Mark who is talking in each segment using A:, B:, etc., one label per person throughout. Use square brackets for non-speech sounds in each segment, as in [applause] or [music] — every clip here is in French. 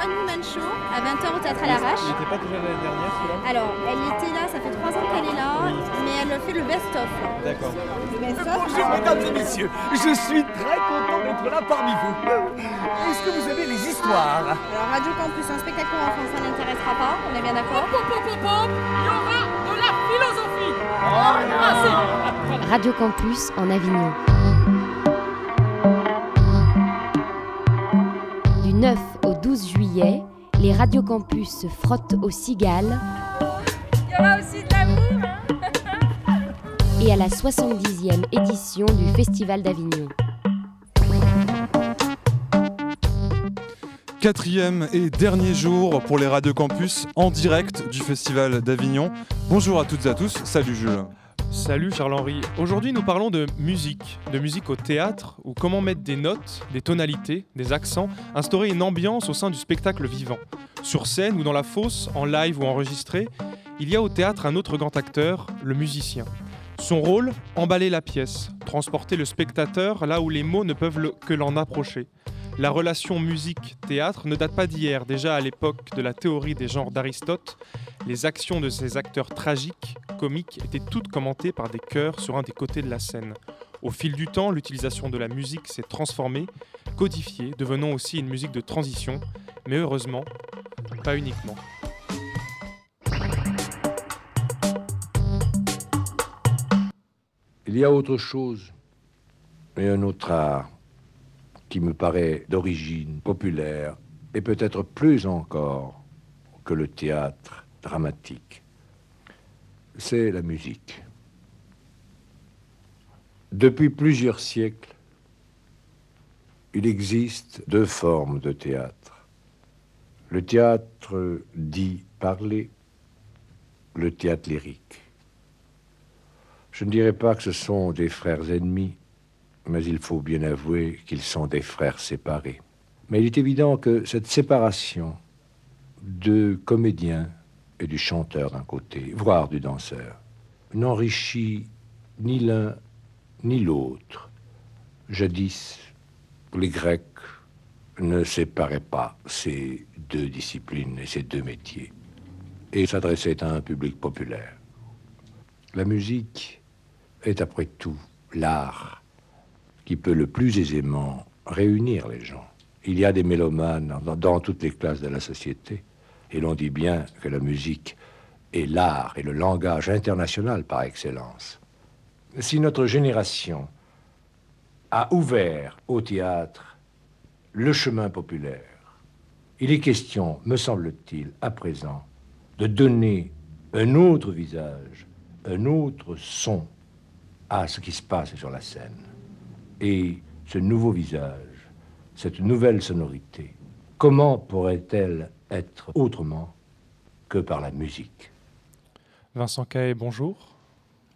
A: One Woman Show à 20h au Théâtre à l'Arrache.
B: Il n'était pas déjà l'année dernière celui-là
A: Alors, elle était là, ça fait 3 ans qu'elle est là, mais elle fait le best-of.
B: D'accord.
A: Le best-of.
C: Bonjour mesdames et messieurs, je suis très content d'être là parmi vous. Est-ce que vous avez les histoires?
A: Alors, Radio Campus, un spectacle pour enfants, ça n'intéressera pas, on est bien d'accord
D: Pop, pop, pop, pop, il y aura de la philosophie.
E: Radio Campus en Avignon. Du 9 au 12 juillet, les Radio Campus se frottent aux cigales
D: Il y aura aussi de l'amour. hein.
E: et à la 70e édition du Festival d'Avignon.
F: Quatrième et dernier jour pour les Radio Campus en direct du Festival d'Avignon. Bonjour à toutes et à tous, salut Jules.
B: Salut Charles-Henri. Aujourd'hui, nous parlons de musique, de musique au théâtre, ou comment mettre des notes, des tonalités, des accents, instaurer une ambiance au sein du spectacle vivant. Sur scène ou dans la fosse, en live ou enregistré, il y a au théâtre un autre grand acteur, le musicien. Son rôle, emballer la pièce, transporter le spectateur là où les mots ne peuvent que l'en approcher. La relation musique-théâtre ne date pas d'hier. Déjà à l'époque de la théorie des genres d'Aristote, les actions de ces acteurs tragiques, comiques, étaient toutes commentées par des chœurs sur un des côtés de la scène. Au fil du temps, l'utilisation de la musique s'est transformée, codifiée, devenant aussi une musique de transition, mais heureusement, pas uniquement.
G: Il y a autre chose, et un autre art qui me paraît d'origine populaire et peut-être plus encore que le théâtre dramatique. C'est la musique. Depuis plusieurs siècles, il existe deux formes de théâtre. Le théâtre dit parler, le théâtre lyrique. Je ne dirais pas que ce sont des frères ennemis, mais il faut bien avouer qu'ils sont des frères séparés. Mais il est évident que cette séparation du comédien et du chanteur d'un côté, voire du danseur, n'enrichit ni l'un ni l'autre. Jadis, les Grecs ne séparaient pas ces deux disciplines et ces deux métiers et s'adressaient à un public populaire. La musique est après tout l'art qui peut le plus aisément réunir les gens. Il y a des mélomanes dans, dans toutes les classes de la société, et l'on dit bien que la musique est l'art et le langage international par excellence. Si notre génération a ouvert au théâtre le chemin populaire, il est question, me semble-t-il, à présent, de donner un autre visage, un autre son à ce qui se passe sur la scène. Et ce nouveau visage, cette nouvelle sonorité, comment pourrait-elle être autrement que par la musique?
B: Vincent Cahet, bonjour.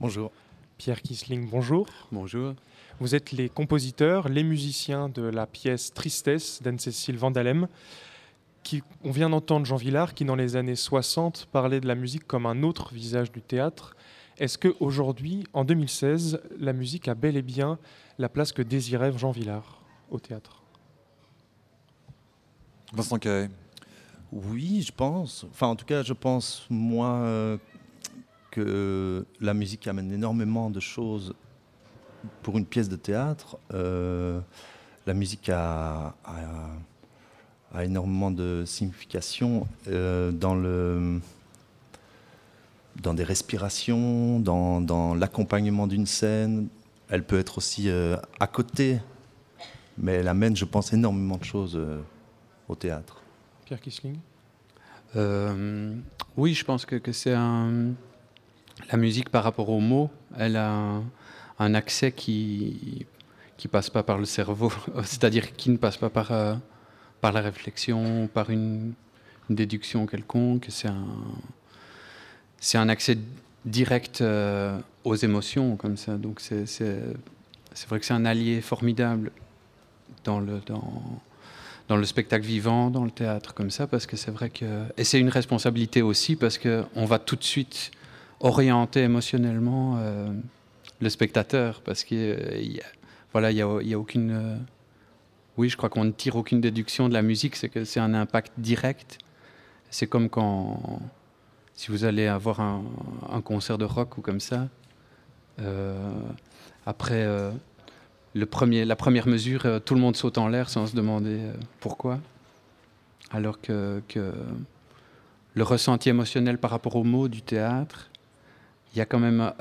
H: Bonjour.
B: Pierre Kisling, bonjour.
H: Bonjour.
B: Vous êtes les compositeurs, les musiciens de la pièce Tristesse d'Anne-Cécile Vandalem. Qui, on vient d'entendre Jean Villard qui, dans les années 60, parlait de la musique comme un autre visage du théâtre. Est-ce qu'aujourd'hui, en 2016, la musique a bel et bien la place que désirait Jean Villard au théâtre?
F: Vincent Cahet.
H: Oui, je pense. Enfin, en tout cas, je pense, moi, euh, que la musique amène énormément de choses pour une pièce de théâtre. Euh, la musique a, a- a énormément de signification euh, dans le dans des respirations, dans, dans l'accompagnement d'une scène. Elle peut être aussi euh, à côté, mais elle amène, je pense, énormément de choses euh, au théâtre.
B: Pierre Kisling?
I: Euh, oui, je pense que, que c'est un. La musique par rapport aux mots, elle a un, un accès qui qui passe pas par le cerveau, [laughs] c'est-à-dire qui ne passe pas par euh, par la réflexion, par une, une déduction quelconque. C'est un c'est un accès direct euh, aux émotions comme ça. Donc c'est vrai que c'est un allié formidable dans le spectacle vivant, dans le théâtre comme ça, parce que c'est vrai que et c'est une responsabilité aussi parce que on va tout de suite orienter émotionnellement euh, le spectateur parce que euh, a- voilà il y y a aucune oui, je crois qu'on ne tire aucune déduction de la musique, c'est que c'est un impact direct. C'est comme quand, si vous allez avoir un, concert de rock ou comme ça, euh, après euh, le premier, la première mesure, euh, tout le monde saute en l'air sans se demander pourquoi. Alors que, le ressenti émotionnel par rapport aux mots du théâtre, il y a quand même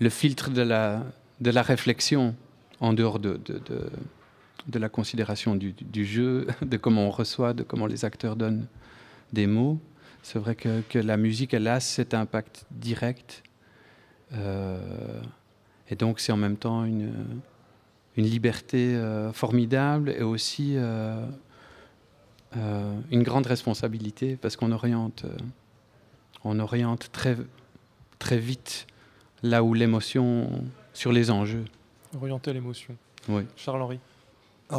I: le filtre de la, de la réflexion en dehors de, de, la considération du, jeu, [laughs] de comment on reçoit, de comment les acteurs donnent des mots. C'est vrai que, la musique, elle a cet impact direct. Euh, et donc, c'est en même temps une, une liberté euh, formidable et aussi euh, une grande responsabilité parce qu'on oriente, on oriente très, très vite là où l'émotion sur les enjeux.
B: Orienter l'émotion.
I: Oui.
B: Charles-Henri.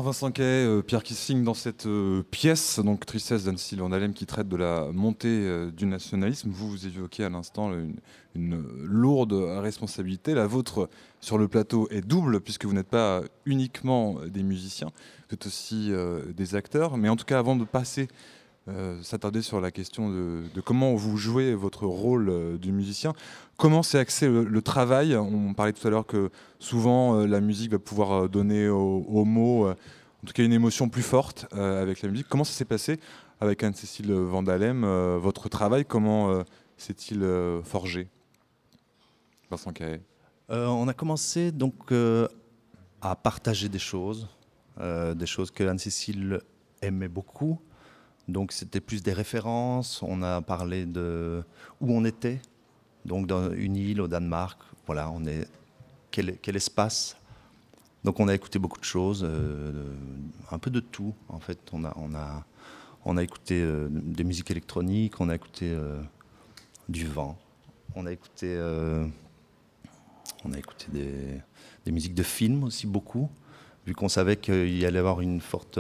F: Vincent Kay, euh, Pierre Kissing dans cette euh, pièce, donc Tristesse d'Annecy Vandalem, qui traite de la montée euh, du nationalisme. Vous, vous évoquez à l'instant une, lourde responsabilité. La vôtre sur le plateau est double, puisque vous n'êtes pas uniquement des musiciens, vous êtes aussi des acteurs. Mais en tout cas, avant de passer euh, s'attarder sur la question de, comment vous jouez votre rôle euh, du musicien. Comment c'est axé le, travail? On parlait tout à l'heure que souvent euh, la musique va pouvoir donner aux, mots, en tout cas une émotion plus forte avec la musique. Comment ça s'est passé avec Anne-Cécile Vandalem Votre travail, comment s'est-il forgé? Vincent Cahet
H: On a commencé donc à partager des choses, des choses que Anne-Cécile aimait beaucoup. Donc c'était plus des références. On a parlé de où on était, donc dans une île au Danemark. Voilà, on est quel, espace. Donc on a écouté beaucoup de choses, euh, un peu de tout en fait. On a on a on a écouté euh, des musiques électroniques, on a écouté euh, du vent, on a écouté on a écouté des, des musiques de films aussi beaucoup, vu qu'on savait qu'il y allait avoir une forte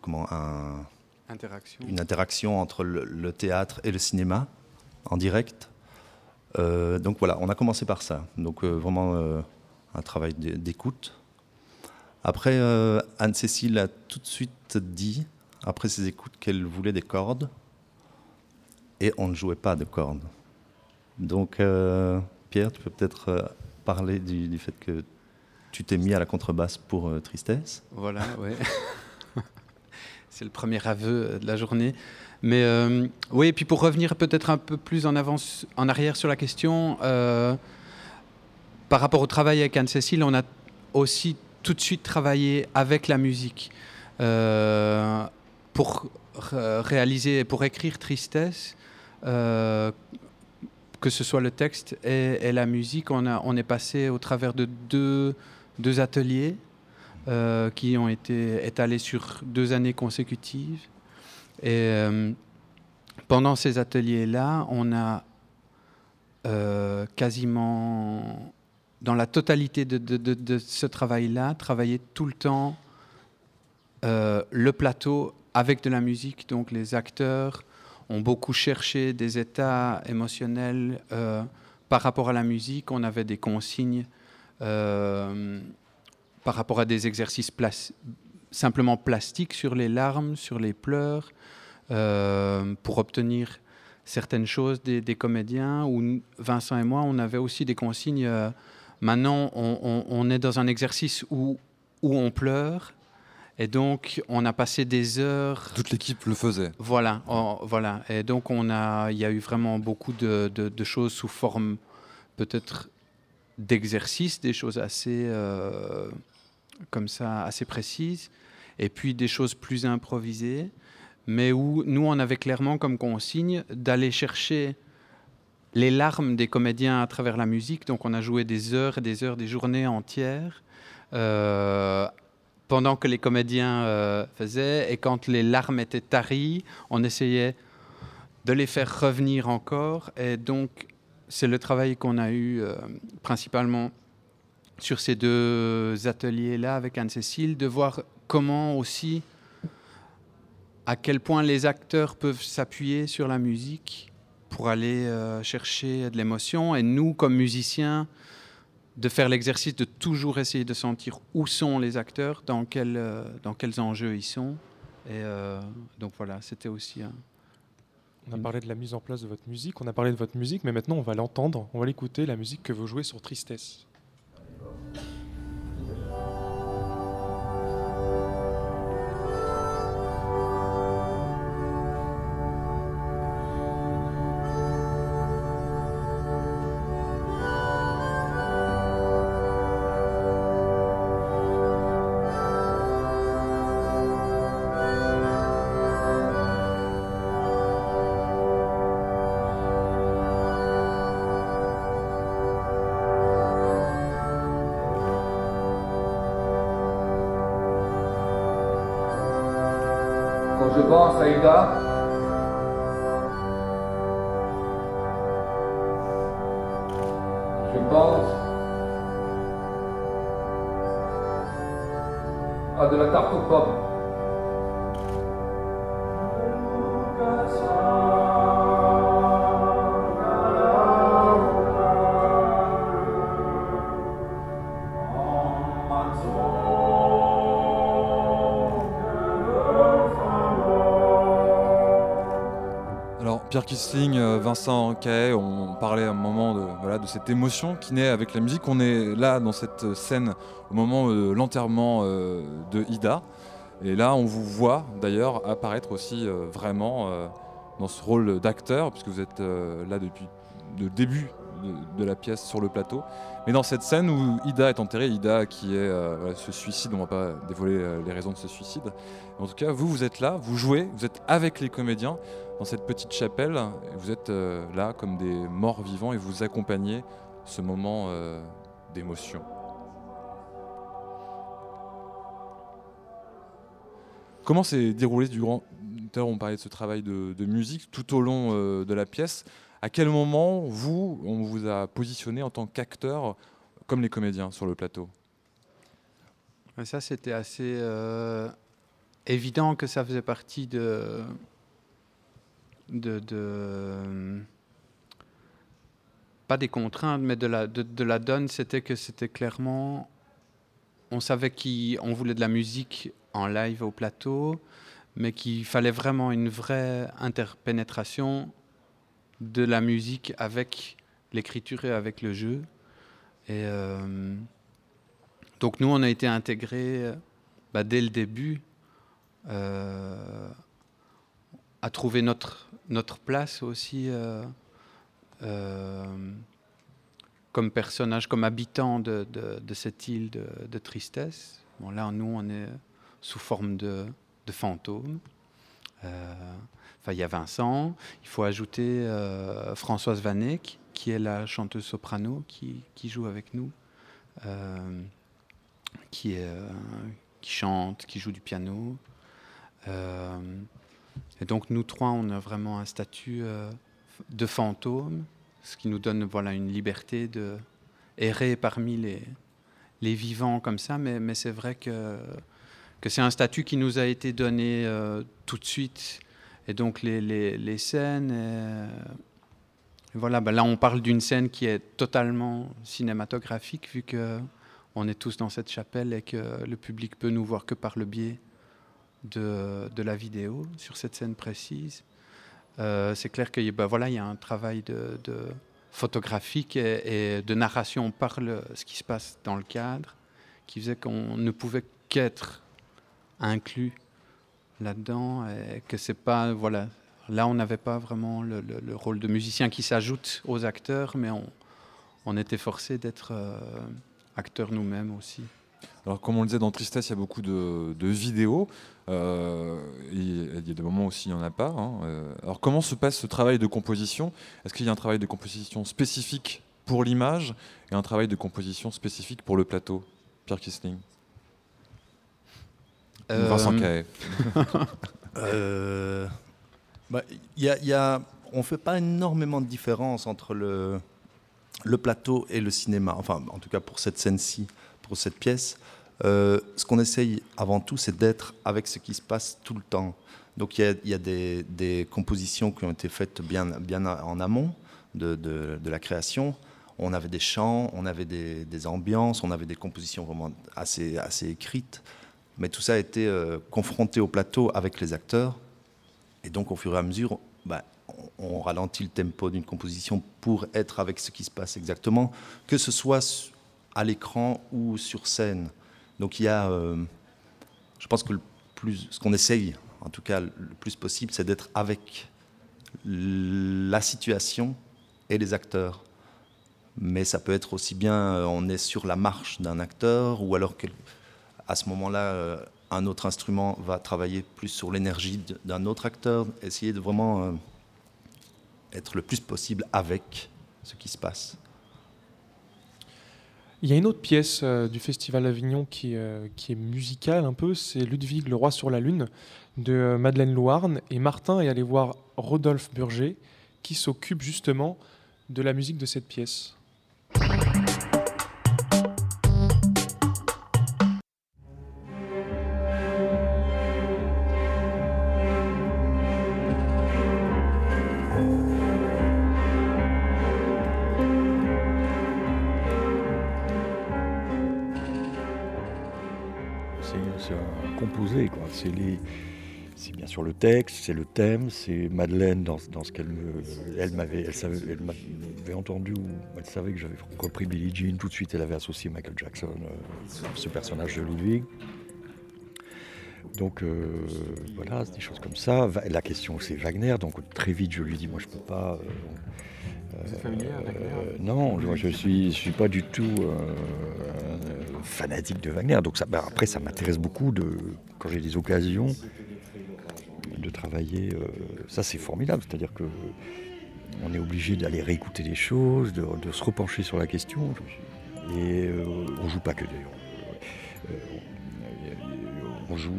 H: comment, une interaction entre le, théâtre et le cinéma en direct. Euh, donc voilà, on a commencé par ça. Donc euh, vraiment euh, un travail d'écoute. Après, Anne-Cécile a tout de suite dit, après ses écoutes, qu'elle voulait des cordes. Et on ne jouait pas de cordes. Donc, Pierre, tu peux peut-être parler du, du, fait que tu t'es mis à la contrebasse pour Tristesse.
I: Voilà, oui. [laughs] c'est le premier aveu euh, de la journée. Mais euh, oui, et puis pour revenir peut-être un peu plus en arrière sur la question, euh, par rapport au travail avec Anne-Cécile, on a aussi tout de suite travaillé avec la musique pour réaliser, pour écrire Tristesse. que ce soit le texte et, la musique, on, a, on est passé au travers de deux ateliers euh, qui ont été étalés sur deux années consécutives. Et euh, pendant ces ateliers-là, on a euh, quasiment, dans la totalité de, de ce travail-là, travaillé tout le temps le plateau avec de la musique. Donc les acteurs ont beaucoup cherché des états émotionnels par rapport à la musique. On avait des consignes par rapport à des exercices simplement plastiques sur les larmes, sur les pleurs, euh, pour obtenir certaines choses des, comédiens. Où Vincent et moi, on avait aussi des consignes. Euh, maintenant, on, est dans un exercice où, où on pleure. Et donc, on a passé des heures.
F: Toute l'équipe le faisait.
I: Voilà, voilà. Et donc, on a, il y a eu vraiment beaucoup de, de choses sous forme peut-être d'exercices, des choses assez euh, comme ça, assez précises, et puis des choses plus improvisées, mais où nous, on avait clairement comme consigne d'aller chercher les larmes des comédiens à travers la musique. Donc on a joué des heures et des heures, des journées entières. Euh, pendant que les comédiens euh, faisaient, et quand les larmes étaient taries, on essayait de les faire revenir encore. Et donc, c'est le travail qu'on a eu euh, principalement sur ces deux ateliers-là avec Anne-Cécile, de voir comment aussi, à quel point les acteurs peuvent s'appuyer sur la musique pour aller euh, chercher de l'émotion. Et nous, comme musiciens, de faire l'exercice de toujours essayer de sentir où sont les acteurs, dans, quel, euh, dans quels enjeux ils sont. Et euh, donc voilà, c'était aussi
B: On a parlé de la mise en place de votre musique, on a parlé de votre musique, mais maintenant on va l'entendre, on va l'écouter, la musique que vous jouez sur Tristesse.
F: Pierre Kissling, euh, Vincent Cahet, on parlait à un moment de, de cette émotion qui naît avec la musique. On est là dans cette scène au moment de l'enterrement euh, de Ida. Et là, on vous voit d'ailleurs apparaître aussi euh, vraiment dans ce rôle d'acteur, puisque vous êtes là depuis le début de, la pièce sur le plateau. Mais dans cette scène où Ida est enterrée, Ida qui est ce suicide, on ne va pas dévoiler les raisons de ce suicide. En tout cas, vous, vous êtes là, vous jouez, vous êtes avec les comédiens dans cette petite chapelle, vous êtes euh, là comme des morts vivants et vous accompagnez ce moment euh, d'émotion. Comment s'est déroulé durant, tout à on parlait de ce travail de, musique tout au long euh, de la pièce À quel moment, vous, on vous a positionné en tant qu'acteur comme les comédiens sur le plateau?
I: Ça, c'était assez évident que ça faisait partie de, pas des contraintes, mais de la, donne. C'était que c'était clairement, on savait qu'on voulait de la musique en live au plateau, mais qu'il fallait vraiment une vraie interpénétration de la musique avec l'écriture et avec le jeu. Et euh, donc nous, on a été intégrés bah, dès le début euh, à trouver notre, notre place aussi euh, euh, comme personnage, comme habitant de, de- cette île de, tristesse. Bon, là, nous, on est sous forme de, fantômes. Euh, Enfin, il y a Vincent. Il faut ajouter Françoise Vanek, qui est la chanteuse soprano qui, qui joue avec nous, qui, qui chante, qui joue du piano. Et donc nous trois, on a vraiment un statut euh, de fantôme, ce qui nous donne voilà une liberté de errer parmi les, les vivants comme ça. Mais, mais c'est vrai que que c'est un statut qui nous a été donné euh, tout de suite. Et donc les, les, les scènes, euh, voilà, ben là on parle d'une scène qui est totalement cinématographique vu que on est tous dans cette chapelle et que le public peut nous voir que par le biais de, la vidéo sur cette scène précise. Euh, c'est clair qu'il ben voilà, il y a un travail de, photographique et, de narration par le, ce qui se passe dans le cadre qui faisait qu'on ne pouvait qu'être inclus là-dedans et que c'est pas voilà là on n'avait pas vraiment le rôle de musicien qui s'ajoute aux acteurs mais on, on était forcé d'être euh, acteurs nous-mêmes aussi
F: Alors, comme on le disait dans Tristesse, il y a beaucoup de, de vidéos. euh, il y a des moments aussi, il n'y en a pas. hein, euh. alors, comment se passe ce travail de composition? Est-ce qu'il y a un travail de composition spécifique pour l'image et un travail de composition spécifique pour le plateau? Pierre Kissling
H: Euh,
F: Vincent Cahet [laughs]
H: Euh, bah, il y a- il y a- on ne fait pas énormément de différence entre le, le plateau et le cinéma. Enfin, en tout cas pour cette scène-ci, cette pièce. Euh, ce qu'on essaye avant tout, c'est d'être avec ce qui se passe tout le temps. Donc il y a, des, compositions qui ont été faites bien, en amont de, la création. on avait des chants, on avait des, ambiances, on avait des compositions vraiment assez, assez écrites. Mais tout ça a été euh, confronté au plateau avec les acteurs. Et donc, au fur et à mesure, bah, on, ralentit le tempo d'une composition pour être avec ce qui se passe exactement, que ce soit à l'écran ou sur scène. Donc, il y a, euh, je pense que le plus, ce qu'on essaye, en tout cas le plus possible, c'est d'être avec la situation et les acteurs mais ça peut être aussi bien euh, on est sur la marche d'un acteur ou alors à ce moment-là euh, un autre instrument va travailler plus sur l'énergie d'un autre acteur, essayer de vraiment être le plus possible avec ce qui se passe.
B: Il y a une autre pièce du Festival d'Avignon qui, qui, est musicale un peu, c'est Ludwig le roi sur la lune de Madeleine Louarn et Martin est allé voir Rodolphe Burger qui s'occupe justement de la musique de cette pièce.
J: Le texte, c'est le thème, c'est Madeleine dans, ce qu'elle me, elle m'avait, elle, savait, elle m'avait entendu, elle savait que j'avais repris Billie Jean. Tout de suite, elle avait associé Michael Jackson, euh, ce personnage de Ludwig. Donc euh, voilà, des choses comme ça. La question c'est Wagner, donc très vite je lui dis moi je peux pas.
B: Euh, Vous êtes familier avec Wagner?
J: Non, je suis, je suis pas du tout fanatique de Wagner. Donc ça, bah, après ça m'intéresse beaucoup de quand j'ai des occasions de travailler. Euh, ça, c'est formidable. C'est-à-dire que on est obligé d'aller réécouter des choses, de, se repencher sur la question. Et euh, on joue pas que d'ailleurs. Euh, on joue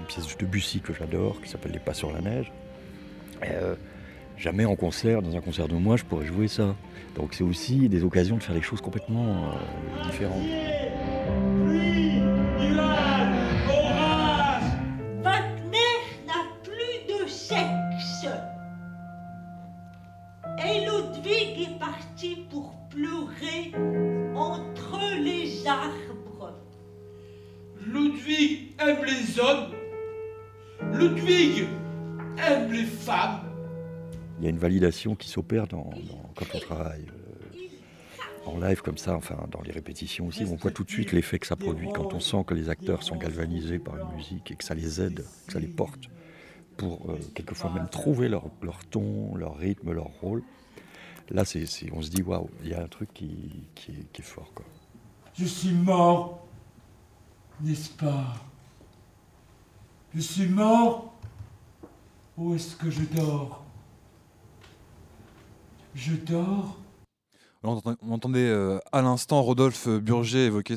J: une pièce de Bussy que j'adore, qui s'appelle Les Pas sur la neige. jamais en concert, dans un concert de moi, je pourrais jouer ça. Donc c'est aussi des occasions de faire des choses complètement différentes. Une validation qui s'opère dans, quand on travaille euh, en live comme ça, enfin dans les répétitions aussi. On voit tout de suite l'effet que ça produit quand on sent que les acteurs sont galvanisés par une musique et que ça les aide, que ça les porte pour euh, quelquefois même trouver leur, ton, leur rythme, leur rôle. Là, on se dit, waouh, il y a un truc qui, qui, est, qui est fort. Quoi.
K: Je suis mort n'est-ce pas? Je suis mort Où est-ce que je dors? Je dors
F: on entendait euh, à l'instant Rodolphe Burger évoquer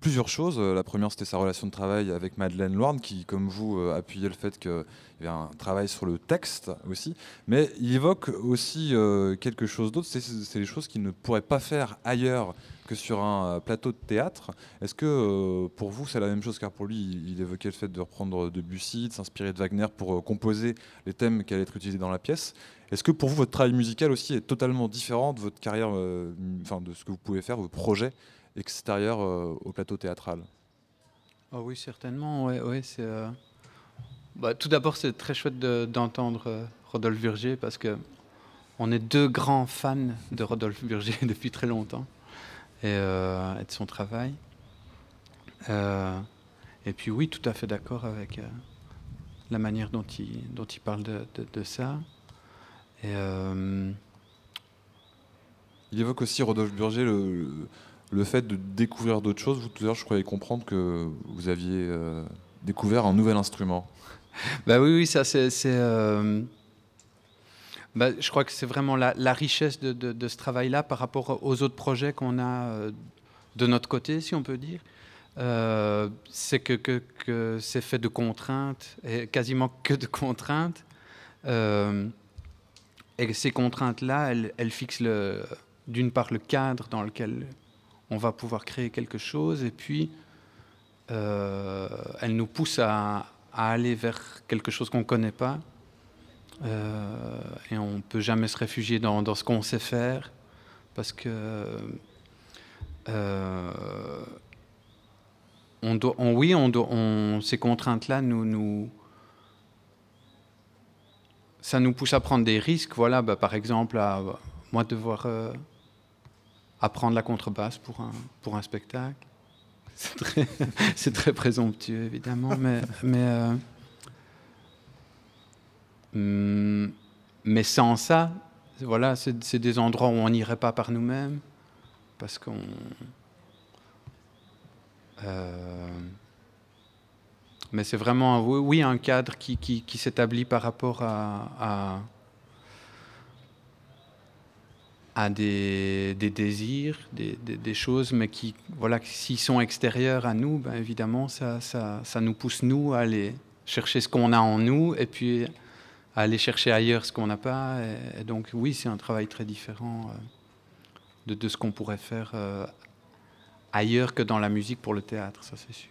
F: plusieurs choses. Euh, la première, c'était sa relation de travail avec Madeleine Loirne, qui, comme vous, euh, appuyait le fait qu'il y avait un travail sur le texte aussi. Mais il évoque aussi quelque chose d'autre, c'est les choses qu'il ne pourrait pas faire ailleurs sur un plateau de théâtre. Est-ce que pour vous, c'est la même chose? Car pour lui, il, évoquait le fait de reprendre Debussy, de s'inspirer de Wagner pour composer les thèmes qui allaient être utilisés dans la pièce. Est-ce que pour vous, votre travail musical aussi est totalement différent de votre carrière, euh, enfin de ce que vous pouvez faire, vos projets extérieurs euh, au plateau théâtral?
I: Oh Oui, certainement. Ouais, c'est, euh, bah, tout d'abord, c'est très chouette d'entendre Rodolphe Burger parce que on est deux grands fans de Rodolphe Burger [laughs] depuis très longtemps et, de son travail. et puis oui, tout à fait d'accord avec la manière dont il, dont il parle de, de ça. Euh,
F: il évoque aussi, Rodolphe Burger, le, le fait de découvrir d'autres choses. Vous, tout à l'heure, je croyais comprendre que vous aviez euh, découvert un nouvel instrument. [laughs]
I: Bah oui, oui, ça c'est. Euh, bah, je crois que c'est vraiment la, richesse de, ce travail-là par rapport aux autres projets qu'on a de notre côté, si on peut dire. c'est que, c'est fait de contraintes, et quasiment que de contraintes. Et ces contraintes-là, elles, fixent d'une part le cadre dans lequel on va pouvoir créer quelque chose, et puis euh, elles nous poussent à, aller vers quelque chose qu'on ne connaît pas. Euh, et on ne peut jamais se réfugier dans, ce qu'on sait faire. parce que euh, on doit, oui, ces contraintes-là nous, nous, ça nous pousse à prendre des risques. Voilà, bah, par exemple, moi devoir euh, apprendre la contrebasse pour un, spectacle. [laughs] C'est très, présomptueux, évidemment, mais, hmm, mais sans ça, voilà, c'est, des endroits où on n'irait pas par nous-mêmes, parce qu'on. Euh, mais c'est vraiment, oui, un cadre qui, qui, s'établit par rapport à, à, à des, des, désirs, des, des, des, choses, mais qui, voilà, s'ils sont extérieurs à nous, ben évidemment, ça, ça, ça, nous pousse, nous, à aller chercher ce qu'on a en nous et puis à aller chercher ailleurs ce qu'on n'a pas. Et, et, donc, oui, c'est un travail très différent euh, de, de, ce qu'on pourrait faire euh, ailleurs que dans la musique pour le théâtre, ça c'est sûr.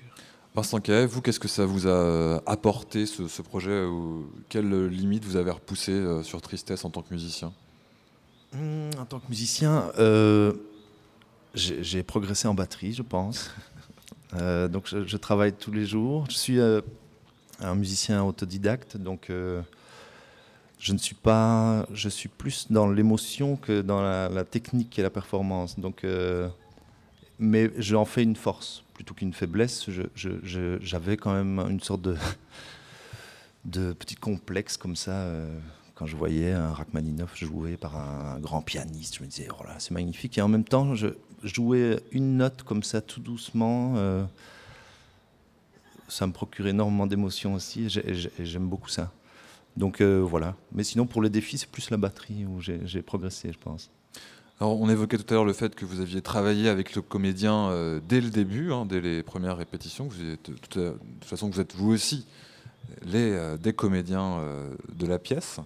F: Vincent Cahet, vous, qu'est-ce que ça vous a apporté ce, ce projet ou Quelles limites vous avez repoussées euh, sur Tristesse en tant que musicien?
H: Mmh, En tant que musicien, euh, j'ai progressé en batterie, je pense. [laughs] euh, donc je, je, travaille tous les jours. Je suis euh, un musicien autodidacte, donc euh, je ne suis pas, je suis plus dans l'émotion que dans la, technique et la performance. Donc, euh, mais j'en fais une force plutôt qu'une faiblesse, j'avais quand même une sorte de, [laughs] de petit complexe comme ça. Euh, quand je voyais un Rachmaninoff joué par un, grand pianiste, je me disais, oh là, c'est magnifique. Et en même temps, je jouais une note comme ça, tout doucement. Euh, ça me procure énormément d'émotions aussi, j'aime beaucoup ça. Donc euh, voilà. Mais sinon, pour le défi, c'est plus la batterie où j'ai progressé, je pense.
F: Alors, on évoquait tout à l'heure le fait que vous aviez travaillé avec le comédien euh, dès le début, hein, dès les premières répétitions. Êtes, de toute façon, vous êtes vous aussi les, euh, des comédiens euh, de la pièce.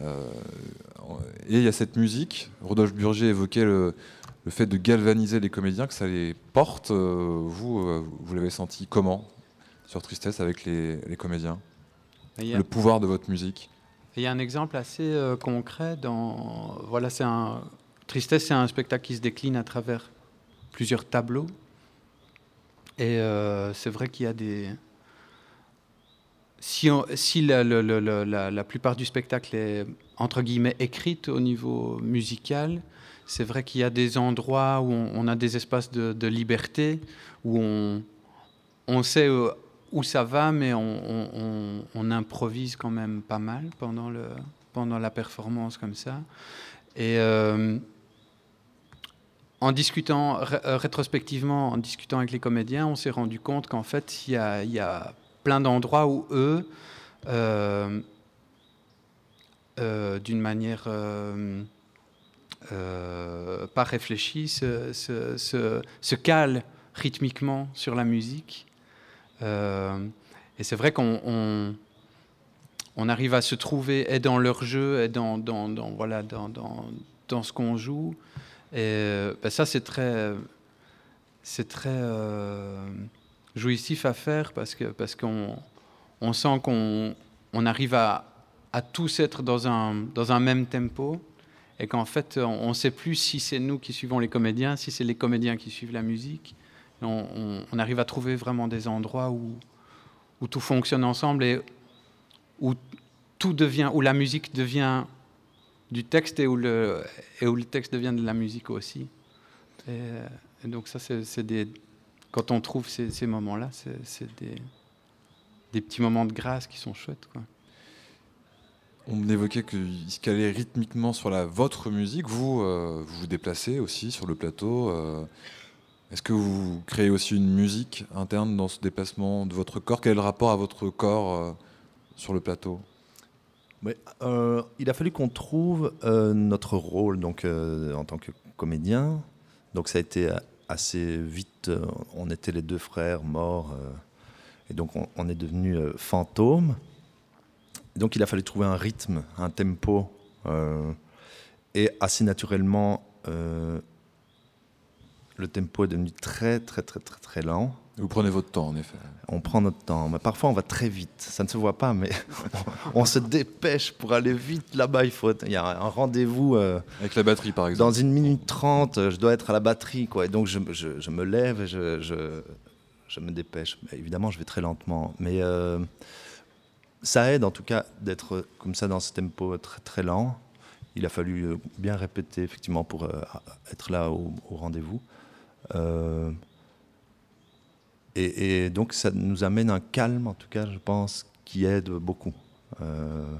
F: Euh, et il y a cette musique. Rodolphe Burger évoquait le, fait de galvaniser les comédiens, que ça les porte. Euh, vous, vous l'avez senti comment sur Tristesse avec les, les comédiens? Le pouvoir de votre musique
I: il y a un exemple assez concret dans. Voilà, c'est un Tristesse, c'est un spectacle qui se décline à travers plusieurs tableaux. Et euh, c'est vrai qu'il y a des. Si, on, si la, la, la, la, plupart du spectacle est entre guillemets écrite au niveau musical, c'est vrai qu'il y a des endroits où on, on a des espaces de, de, liberté, où on, on sait où ça va, mais on, improvise quand même pas mal pendant, le, pendant la performance comme ça. Et euh, en discutant euh, rétrospectivement, en discutant avec les comédiens, on s'est rendu compte qu'en fait, il y, a plein d'endroits où eux, euh, d'une manière pas réfléchie, se, calent rythmiquement sur la musique. Euh, et c'est vrai qu'on on, on, arrive à se trouver et dans leur jeu et dans, voilà, dans, dans, ce qu'on joue. Et ben ça, c'est très, c'est très euh, jouissif à faire parce que parce qu'on on sent qu'on on arrive à, à tous être dans un, dans un même tempo et qu'en fait, on ne sait plus si c'est nous qui suivons les comédiens, si c'est les comédiens qui suivent la musique. On, arrive à trouver vraiment des endroits où, tout fonctionne ensemble et où tout devient, où la musique devient du texte et où, le, et où le texte devient de la musique aussi. Et, donc ça, c'est des... Quand on trouve ces, moments-là, c'est des, des petits moments de grâce qui sont chouettes.
F: On évoquait qu'il se calait rythmiquement sur la votre musique. Vous, euh, vous vous déplacez aussi sur le plateau. Euh, Est-ce que vous créez aussi une musique interne dans ce déplacement de votre corps? Quel est le rapport à votre corps euh, sur le plateau?
H: Euh, il a fallu qu'on trouve euh, notre rôle donc, en tant que comédien. Donc ça a été assez vite. On était les deux frères morts. Et donc on, on est devenus fantômes. Donc il a fallu trouver un rythme, un tempo. et assez naturellement, le tempo est devenu très très très très très lent.
F: Vous prenez votre temps, en effet.
H: On prend notre temps, mais parfois on va très vite. Ça ne se voit pas, mais [laughs] on se dépêche pour aller vite là-bas. Il faut, il y a un rendez-vous. euh,
F: Avec la batterie, par exemple.
H: Dans une minute trente, je dois être à la batterie, quoi. Et donc je, je- je me lève et je, je, me dépêche. Mais évidemment, je vais très lentement, mais euh, ça aide en tout cas d'être comme ça dans ce tempo très très lent. Il a fallu euh, bien répéter effectivement pour euh, être là au, au rendez-vous. Euh, et, donc ça nous amène un calme, en tout cas, je pense, qui aide beaucoup, euh,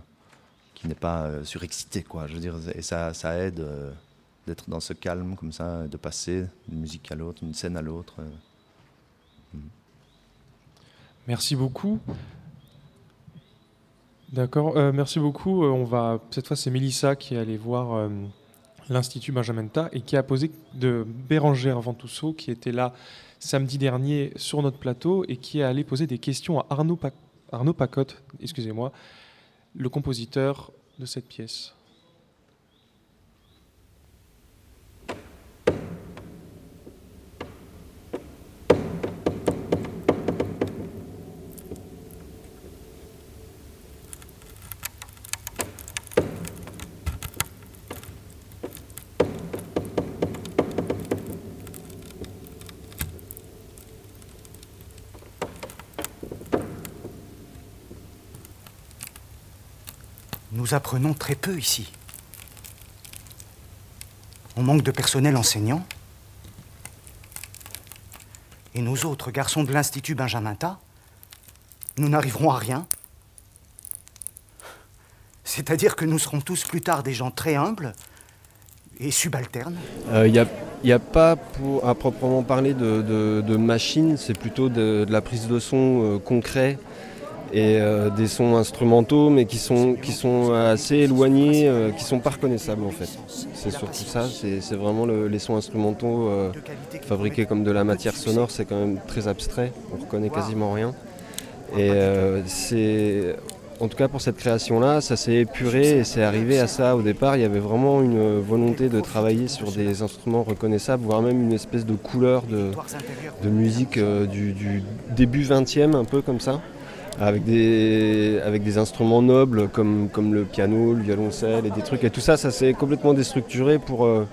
H: qui n'est pas euh, surexcité, quoi. Je veux dire, et ça, ça aide d'être dans ce calme comme ça, de passer d'une musique à l'autre, d'une scène à l'autre. euh.
B: Merci beaucoup. D'accord, merci beaucoup. On va cette fois c'est Mélissa qui est allée voir l'Institut Benjamin Ta et qui a posé de Bérangère Ventousseau qui était là samedi dernier sur notre plateau et qui est allé poser des questions à Arnaud, Pa- Arnaud Pacotte, excusez-moi, le compositeur de cette pièce.
L: Nous apprenons très peu ici. On manque de personnel enseignant. Et nous autres garçons de l'Institut Benjamin Ta, nous n'arriverons à rien. C'est-à-dire que nous serons tous plus tard des gens très humbles et subalternes.
M: Il n'y a, pas à proprement parler de, machine, c'est plutôt de, de la prise de son euh, concret et euh, des sons instrumentaux, mais qui sont, qui sont assez éloignés, euh, qui sont pas reconnaissables en fait. C'est surtout ça, c'est vraiment le- les sons instrumentaux euh, fabriqués comme de la matière sonore, c'est quand même très abstrait, on reconnaît quasiment rien. Et euh, c'est, en tout cas pour cette création-là, ça s'est épuré et c'est arrivé à ça. Au départ, il y avait vraiment une volonté de travailler sur des instruments reconnaissables, voire même une espèce de couleur de, de musique euh, du, du début 20e, un peu comme ça, avec des, instruments nobles comme, le piano, le violoncelle et des trucs. Et tout ça, ça s'est complètement déstructuré pour, euh,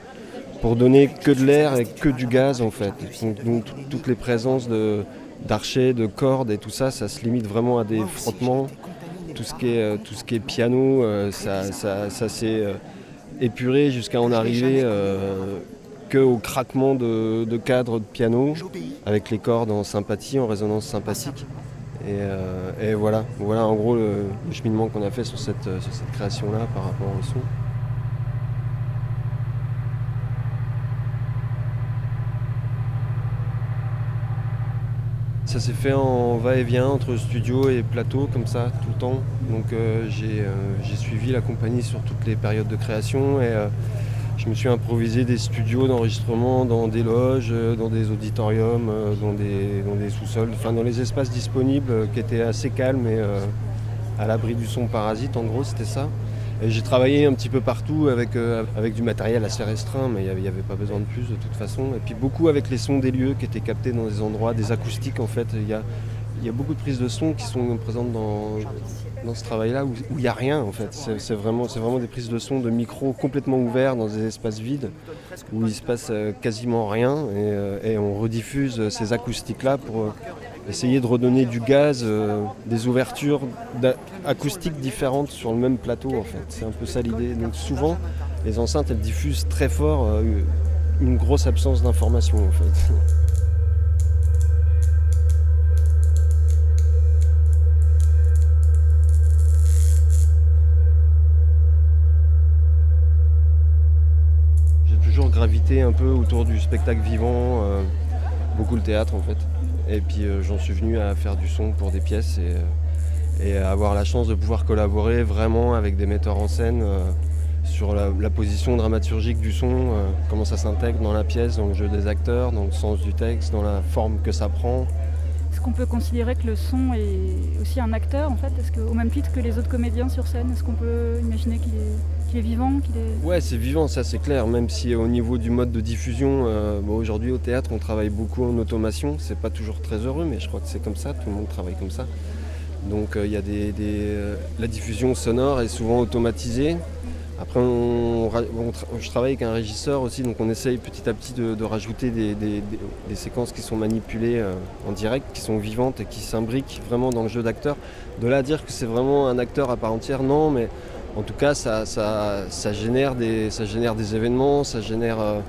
M: donner que de l'air et que du gaz en fait. Donc, donc, tout- toutes les présences d'archets, de cordes et tout ça, ça se limite vraiment à des frottements. Tout ce qui est, euh, piano, euh, ça, s'est épuré jusqu'à en arriver au craquement de cadres de piano avec les cordes en sympathie, en résonance sympathique. Et, euh, et voilà, voilà en gros le, cheminement qu'on a fait sur cette, euh, sur cette création-là par rapport au son. Ça s'est fait en va-et-vient entre studio et plateau, comme ça, tout le temps. Donc euh, j'ai suivi la compagnie sur toutes les périodes de création et je me suis improvisé des studios d'enregistrement dans des loges, euh, dans des auditoriums, euh, dans des, sous-sols, enfin dans les espaces disponibles euh, qui étaient assez calmes et à l'abri du son parasite, en gros, c'était ça. Et j'ai travaillé un petit peu partout avec, avec du matériel assez restreint, mais il n'y avait pas besoin de plus de toute façon. Et puis beaucoup avec les sons des lieux qui étaient captés dans des endroits, des acoustiques en fait. Il y a, il y a beaucoup de prises de son qui sont présentes dans, ce travail-là où il n'y a rien en fait. C'est vraiment, vraiment des prises de son de micros complètement ouverts dans des espaces vides où il se passe euh, quasiment rien et, euh, et on rediffuse ces acoustiques-là pour euh, essayer de redonner du gaz, euh, des ouvertures acoustiques différentes sur le même plateau en fait. C'est un peu ça l'idée. Donc souvent, les enceintes elles diffusent très fort euh, une grosse absence d'information en fait. [laughs] un peu autour du spectacle vivant, euh, beaucoup le théâtre en fait. Et puis euh, j'en suis venu à faire du son pour des pièces et, euh, et à avoir la chance de pouvoir collaborer vraiment avec des metteurs en scène sur la, position dramaturgique du son, comment ça s'intègre dans la pièce, dans le jeu des acteurs, dans le sens du texte, dans la forme que ça prend.
N: Est-ce qu'on peut considérer que le son est aussi un acteur en fait? Est-ce qu'au même titre que les autres comédiens sur scène, est-ce qu'on peut imaginer qu'il est, qu'il est vivant.
M: Ouais, c'est vivant, ça c'est clair. Même si au niveau du mode de diffusion, euh, aujourd'hui au théâtre, on travaille beaucoup en automation. C'est pas toujours très heureux, mais je crois que c'est comme ça. Tout le monde travaille comme ça. Donc euh, il y a des, euh, la diffusion sonore est souvent automatisée. Après, je travaille avec un régisseur aussi, donc on essaye petit à petit de, rajouter des, séquences qui sont manipulées euh, en direct, qui sont vivantes et qui s'imbriquent vraiment dans le jeu d'acteur. De là à dire que c'est vraiment un acteur à part entière, non, mais en tout cas, ça, génère, des, événements, ça génère euh,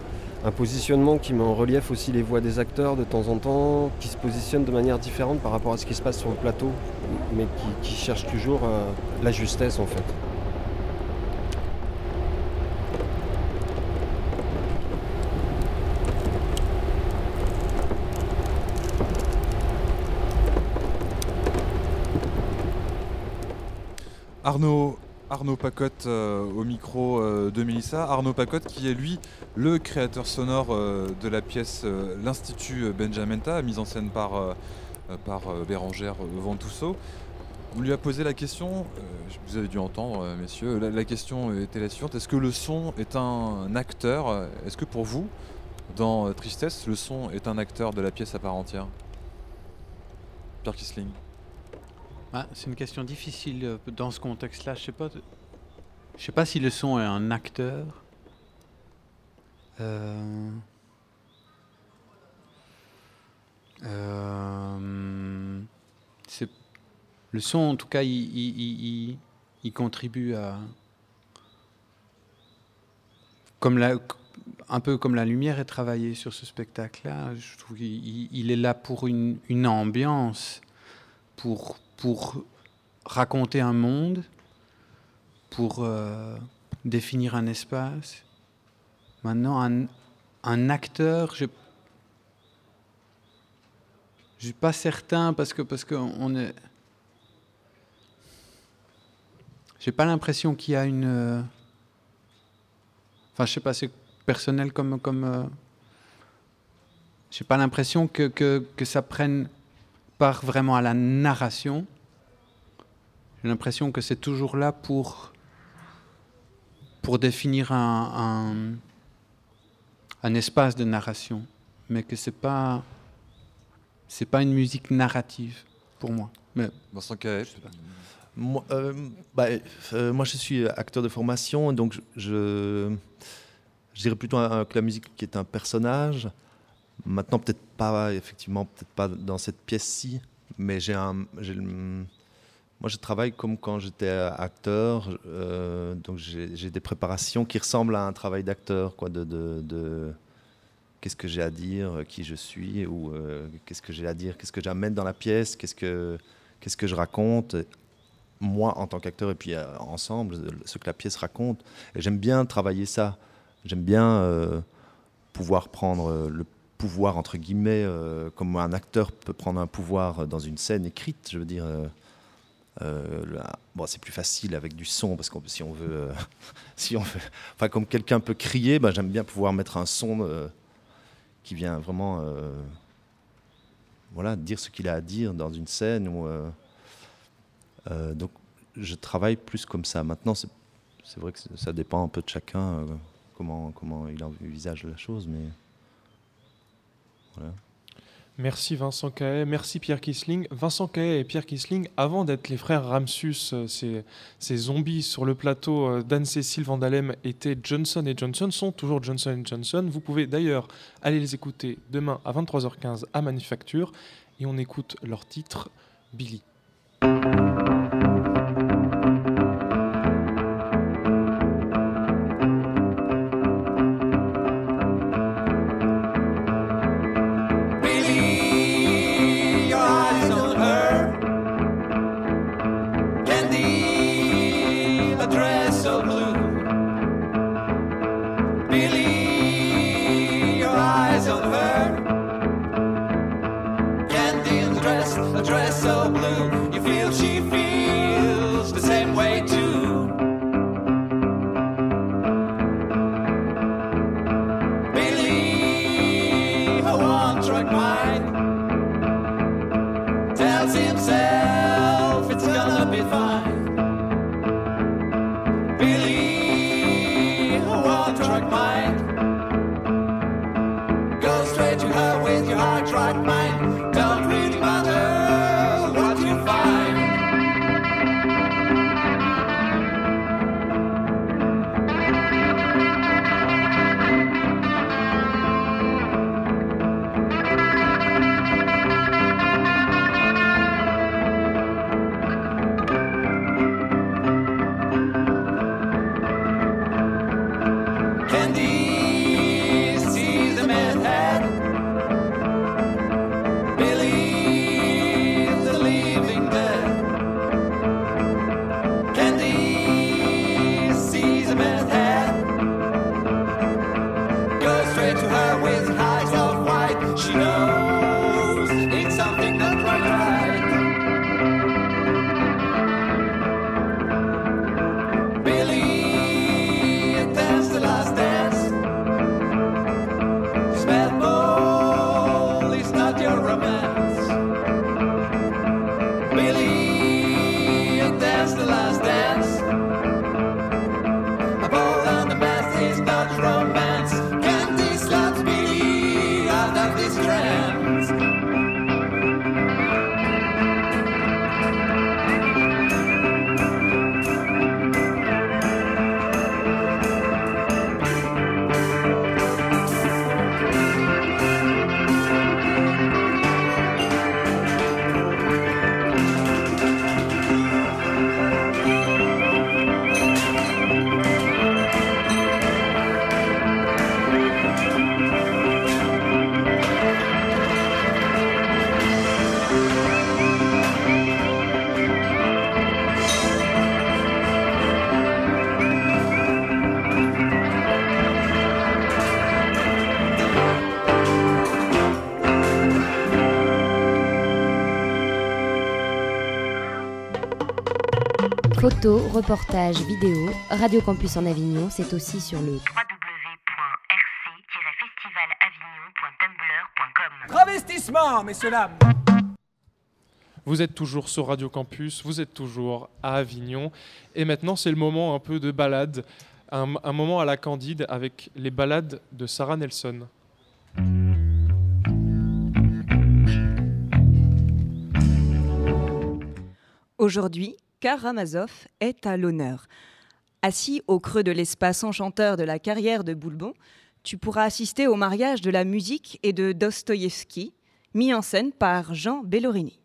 M: un positionnement qui met en relief aussi les voix des acteurs de temps en temps, qui se positionnent de manière différente par rapport à ce qui se passe sur le plateau, mais qui, qui cherche toujours euh, la justesse en fait.
F: Arnaud, Arnaud Pacotte euh, au micro euh, de Mélissa. Arnaud Pacotte qui est lui le créateur sonore euh, de la pièce L'Institut Benjamenta, mise en scène par, par Bérangère Ventousseau. On lui a posé la question, vous avez dû entendre messieurs, la, la question était la suivante, est-ce que le son est un acteur? Est-ce que pour vous, dans Tristesse, le son est un acteur de la pièce à part entière? Pierre Kisling
I: Ah, c'est une question difficile euh, dans ce contexte-là. Je sais sais pas si le son est un acteur. Euh, euh, le son, en tout cas, il, contribue à. Comme un peu comme la lumière est travaillée sur ce spectacle-là, je trouve qu'il il- il est là pour une, une ambiance, pour, pour raconter un monde, pour euh, définir un espace. Maintenant, un, un acteur, je je suis pas certain parce que parce que on est. J'ai pas l'impression qu'il y a une. Enfin, je sais pas, c'est personnel comme comme. euh, J'ai pas l'impression que, que que ça prenne part vraiment à la narration. J'ai l'impression que c'est toujours là pour pour définir un, un, espace de narration, mais que c'est pas c'est pas une musique narrative pour moi. Mais
F: Cahet,
H: Moi, euh, bah, euh, moi, je suis acteur de formation, donc je, dirais plutôt que la musique qui est un personnage. Maintenant, peut-être pas, effectivement, peut-être pas dans cette pièce-ci, mais j'ai un, moi, je travaille comme quand j'étais acteur, euh, donc j'ai des préparations qui ressemblent à un travail d'acteur, quoi, de, qu'est-ce que j'ai à dire, qui je suis, ou euh, qu'est-ce que j'ai à dire, qu'est-ce que j'amène dans la pièce, qu'est-ce que, qu'est-ce que je raconte, moi en tant qu'acteur, et puis euh, ensemble, ce que la pièce raconte. Et j'aime bien travailler ça. J'aime bien pouvoir prendre le pouvoir, entre guillemets, euh, comme un acteur peut prendre un pouvoir dans une scène écrite, je veux dire. euh, euh, bon, c'est plus facile avec du son parce que si on veut, [laughs] si on veut, enfin comme quelqu'un peut crier, ben, j'aime bien pouvoir mettre un son qui vient vraiment, voilà, dire ce qu'il a à dire dans une scène donc, je travaille plus comme ça. Maintenant, c'est vrai que ça dépend un peu de chacun comment comment il envisage la chose, mais
B: Merci Vincent Cahet, merci Pierre Kisling. Vincent Cahet et Pierre Kisling, avant d'être les frères Ramsus, euh, ces, zombies sur le plateau euh, d'Anne-Cécile Vandalem étaient Johnson et Johnson, sont toujours Johnson et Johnson. Vous pouvez d'ailleurs aller les écouter demain à 23h15 à Manufacture et on écoute leur titre. Billy,
E: Photos, reportages, vidéos, Radio Campus en Avignon, c'est aussi sur le
C: Travestissement, messieurs dames
B: Vous êtes toujours sur Radio Campus, vous êtes toujours à Avignon. Et maintenant, c'est le moment un peu de balade, un, un moment à la Candide avec les balades de Sarah Nelson.
O: Aujourd'hui, Karamazov est à l'honneur. Assis au creux de l'espace enchanteur de la carrière de Boulbon, tu pourras assister au mariage de la musique et de Dostoïevski, mis en scène par Jean Bellorini.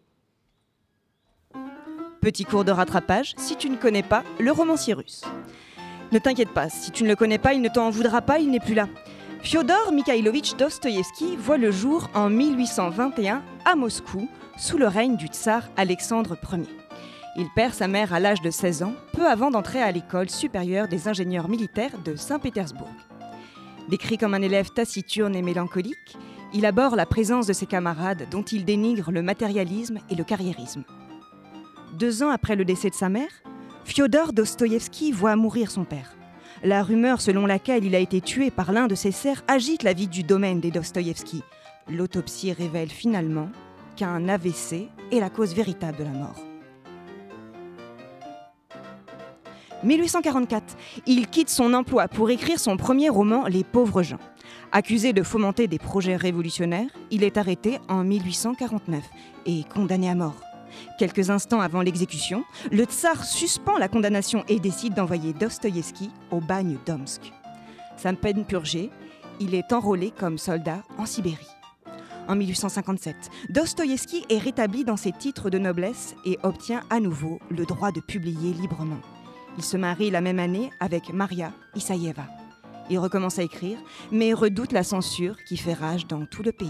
O: Petit cours de rattrapage, si tu ne connais pas le romancier russe. Ne t'inquiète pas, si tu ne le connais pas, il ne t'en voudra pas, il n'est plus là. Fyodor Mikhailovitch Dostoïevski voit le jour en 1821 à Moscou, sous le règne du tsar Alexandre Ier. Il perd sa mère à l'âge de 16 ans, peu avant d'entrer à l'école supérieure des ingénieurs militaires de Saint-Pétersbourg. Décrit comme un élève taciturne et mélancolique, il aborde la présence de ses camarades dont il dénigre le matérialisme et le carriérisme. Deux ans après le décès de sa mère, Fyodor Dostoïevski voit mourir son père. La rumeur selon laquelle il a été tué par l'un de ses serfs agite la vie du domaine des Dostoïevski. L'autopsie révèle finalement qu'un AVC est la cause véritable de la mort. 1844, il quitte son emploi pour écrire son premier roman Les pauvres gens. Accusé de fomenter des projets révolutionnaires, il est arrêté en 1849 et condamné à mort. Quelques instants avant l'exécution, le tsar suspend la condamnation et décide d'envoyer Dostoïevski au bagne d'Omsk. Sa peine purgée, il est enrôlé comme soldat en Sibérie. En 1857, Dostoïevski est rétabli dans ses titres de noblesse et obtient à nouveau le droit de publier librement. Il se marie la même année avec Maria Isaïeva. Il recommence à écrire, mais redoute la censure qui fait rage dans tout le pays.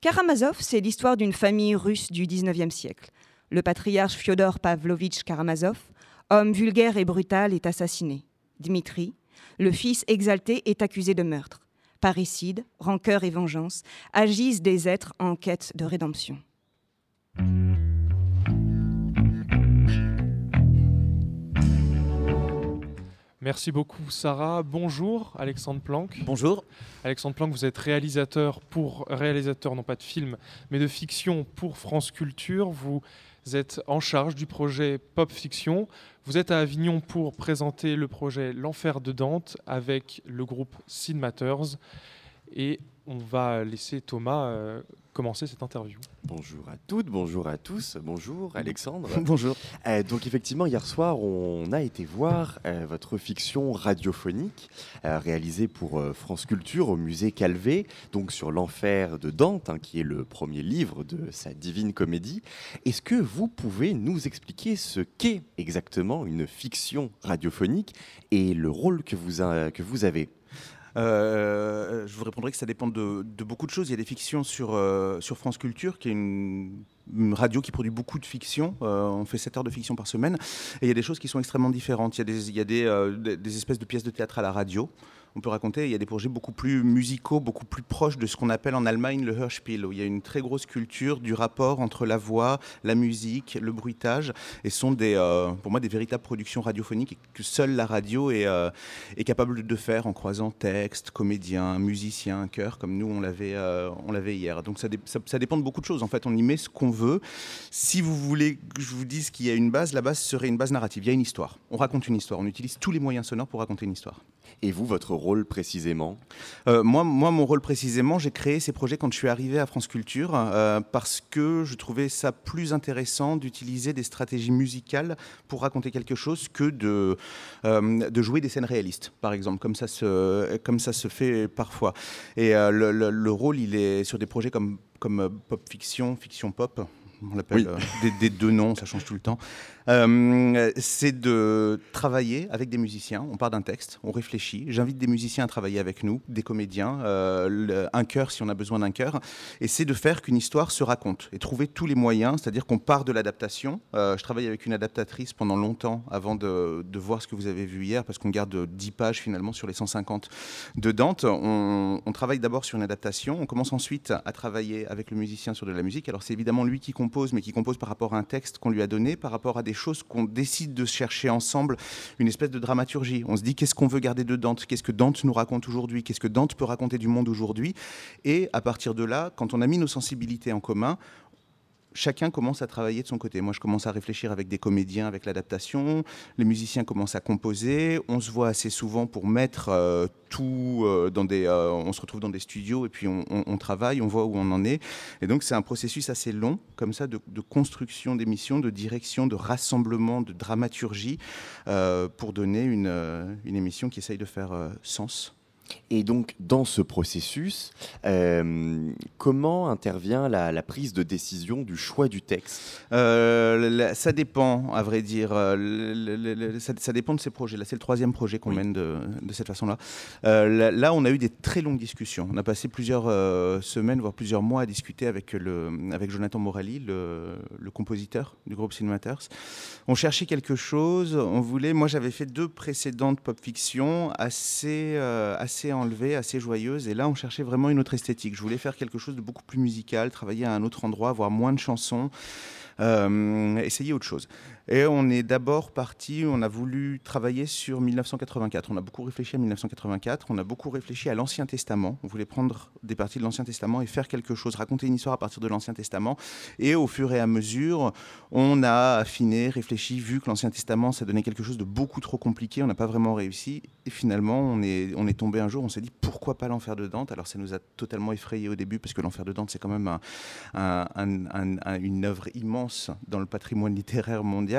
O: Karamazov, c'est l'histoire d'une famille russe du 19e siècle. Le patriarche Fyodor Pavlovitch Karamazov, homme vulgaire et brutal, est assassiné. Dmitri, le fils exalté, est accusé de meurtre. Parricide, rancœur et vengeance agissent des êtres en quête de rédemption.
B: Merci beaucoup Sarah. Bonjour Alexandre Planck.
P: Bonjour.
B: Alexandre Planck, vous êtes réalisateur pour réalisateur non pas de film mais de fiction pour France Culture. Vous êtes en charge du projet Pop Fiction. Vous êtes à Avignon pour présenter le projet L'Enfer de Dante avec le groupe Sin Matters. Et on va laisser Thomas euh, commencer cette interview.
P: Bonjour à toutes, bonjour à tous, bonjour Alexandre. [laughs]
H: Bonjour.
P: Euh, donc effectivement, hier soir, on a été voir euh, votre fiction radiophonique euh, réalisée pour euh, France Culture au musée Calvé, donc sur l'enfer de Dante, hein, qui est le premier livre de sa divine comédie. Est-ce que vous pouvez nous expliquer ce qu'est exactement une fiction radiophonique et le rôle que vous, a- que vous avez?
Q: Je vous répondrai que ça dépend de, beaucoup de choses. Il y a des fictions sur, euh, France Culture, qui est une, radio qui produit beaucoup de fiction. Euh, on fait 7 heures de fiction par semaine. Et il y a des choses qui sont extrêmement différentes. Il y a des, euh, espèces de pièces de théâtre à la radio. On peut raconter, il y a des projets beaucoup plus musicaux, beaucoup plus proches de ce qu'on appelle en Allemagne le Hörspiel, où il y a une très grosse culture du rapport entre la voix, la musique, le bruitage, et sont des, euh, pour moi des véritables productions radiophoniques que seule la radio est, euh, est capable de faire en croisant texte, comédien, musicien, chœur, comme nous on l'avait euh, on l'avait hier. Donc ça, ça dépend de beaucoup de choses. En fait, on y met ce qu'on veut. Si vous voulez que je vous dise qu'il y a une base, la base serait une base narrative. Il y a une histoire. On raconte une histoire. On utilise tous les moyens sonores pour raconter une histoire.
P: Et vous, votre rôle précisément
Q: Euh, moi, mon rôle précisément, j'ai créé ces projets quand je suis arrivé à France Culture euh, parce que je trouvais ça plus intéressant d'utiliser des stratégies musicales pour raconter quelque chose que de, euh, jouer des scènes réalistes, par exemple, comme ça se, fait parfois. Et le, le- le rôle, il est sur des projets comme, pop fiction, fiction pop. On l'appelle
P: Oui.
Q: euh, des, des deux noms, ça change tout le temps. Euh, c'est de travailler avec des musiciens. On part d'un texte, on réfléchit. J'invite des musiciens à travailler avec nous, des comédiens, euh, le- un chœur si on a besoin d'un chœur. Et c'est de faire qu'une histoire se raconte et trouver tous les moyens, c'est-à-dire qu'on part de l'adaptation. Je travaille avec une adaptatrice pendant longtemps avant de, de voir ce que vous avez vu hier, parce qu'on garde 10 pages finalement sur les 150 de Dante. On, on travaille d'abord sur une adaptation. On commence ensuite à travailler avec le musicien sur de la musique. Alors c'est évidemment lui qui compose compose, mais qui compose par rapport à un texte qu'on lui a donné, par rapport à des choses qu'on décide de chercher ensemble, une espèce de dramaturgie. On se dit qu'est-ce qu'on veut garder de Dante, qu'est-ce que Dante nous raconte aujourd'hui, qu'est-ce que Dante peut raconter du monde aujourd'hui? Et à partir de là, quand on a mis nos sensibilités en commun, chacun commence à travailler de son côté. Moi, je commence à réfléchir avec des comédiens, avec l'adaptation. Les musiciens commencent à composer. On se voit assez souvent pour mettre euh, tout euh, dans des. euh, on se retrouve dans des studios et puis on, travaille, on voit où on en est. Et donc, c'est un processus assez long, comme ça, de, de construction d'émissions, de direction, de rassemblement, de dramaturgie, pour donner une, une émission qui essaye de faire sens.
P: Et donc, dans ce processus, euh, comment intervient la, la prise de décision du choix du texte?
Q: Euh, la- ça dépend, à vrai dire. Euh, le- le- le- ça, ça dépend de ces projets. Là, c'est le troisième projet qu'on mène de, de cette façon-là. Euh, là, là, on a eu des très longues discussions. On a passé plusieurs semaines, voire plusieurs mois à discuter avec, le, avec Jonathan Morali, le, compositeur du groupe Cinematers. On cherchait quelque chose. On voulait. Moi, j'avais fait deux précédentes pop fiction assez, euh, assez enlevées, assez joyeuses. Et là, on cherchait vraiment une autre esthétique. Je voulais faire quelque chose de beaucoup plus musical, travailler à un autre endroit, avoir moins de chansons. euh, essayer autre chose. Et on est d'abord parti, on a voulu travailler sur 1984. On a beaucoup réfléchi à 1984, on a beaucoup réfléchi à l'Ancien Testament. On voulait prendre des parties de l'Ancien Testament et faire quelque chose, raconter une histoire à partir de l'Ancien Testament. Et au fur et à mesure, on a affiné, réfléchi, vu que l'Ancien Testament, ça donnait quelque chose de beaucoup trop compliqué, on n'a pas vraiment réussi. Et finalement, on est, tombé un jour, on s'est dit pourquoi pas l'enfer de Dante? Alors ça nous a totalement effrayé au début, parce que l'enfer de Dante, c'est quand même un- un- un- un- un- une œuvre immense dans le patrimoine littéraire mondial.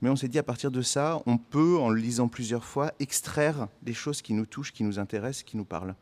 Q: Mais on s'est dit à partir de ça, on peut, en lisant plusieurs fois, extraire des choses qui nous touchent, qui nous intéressent, qui nous parlent.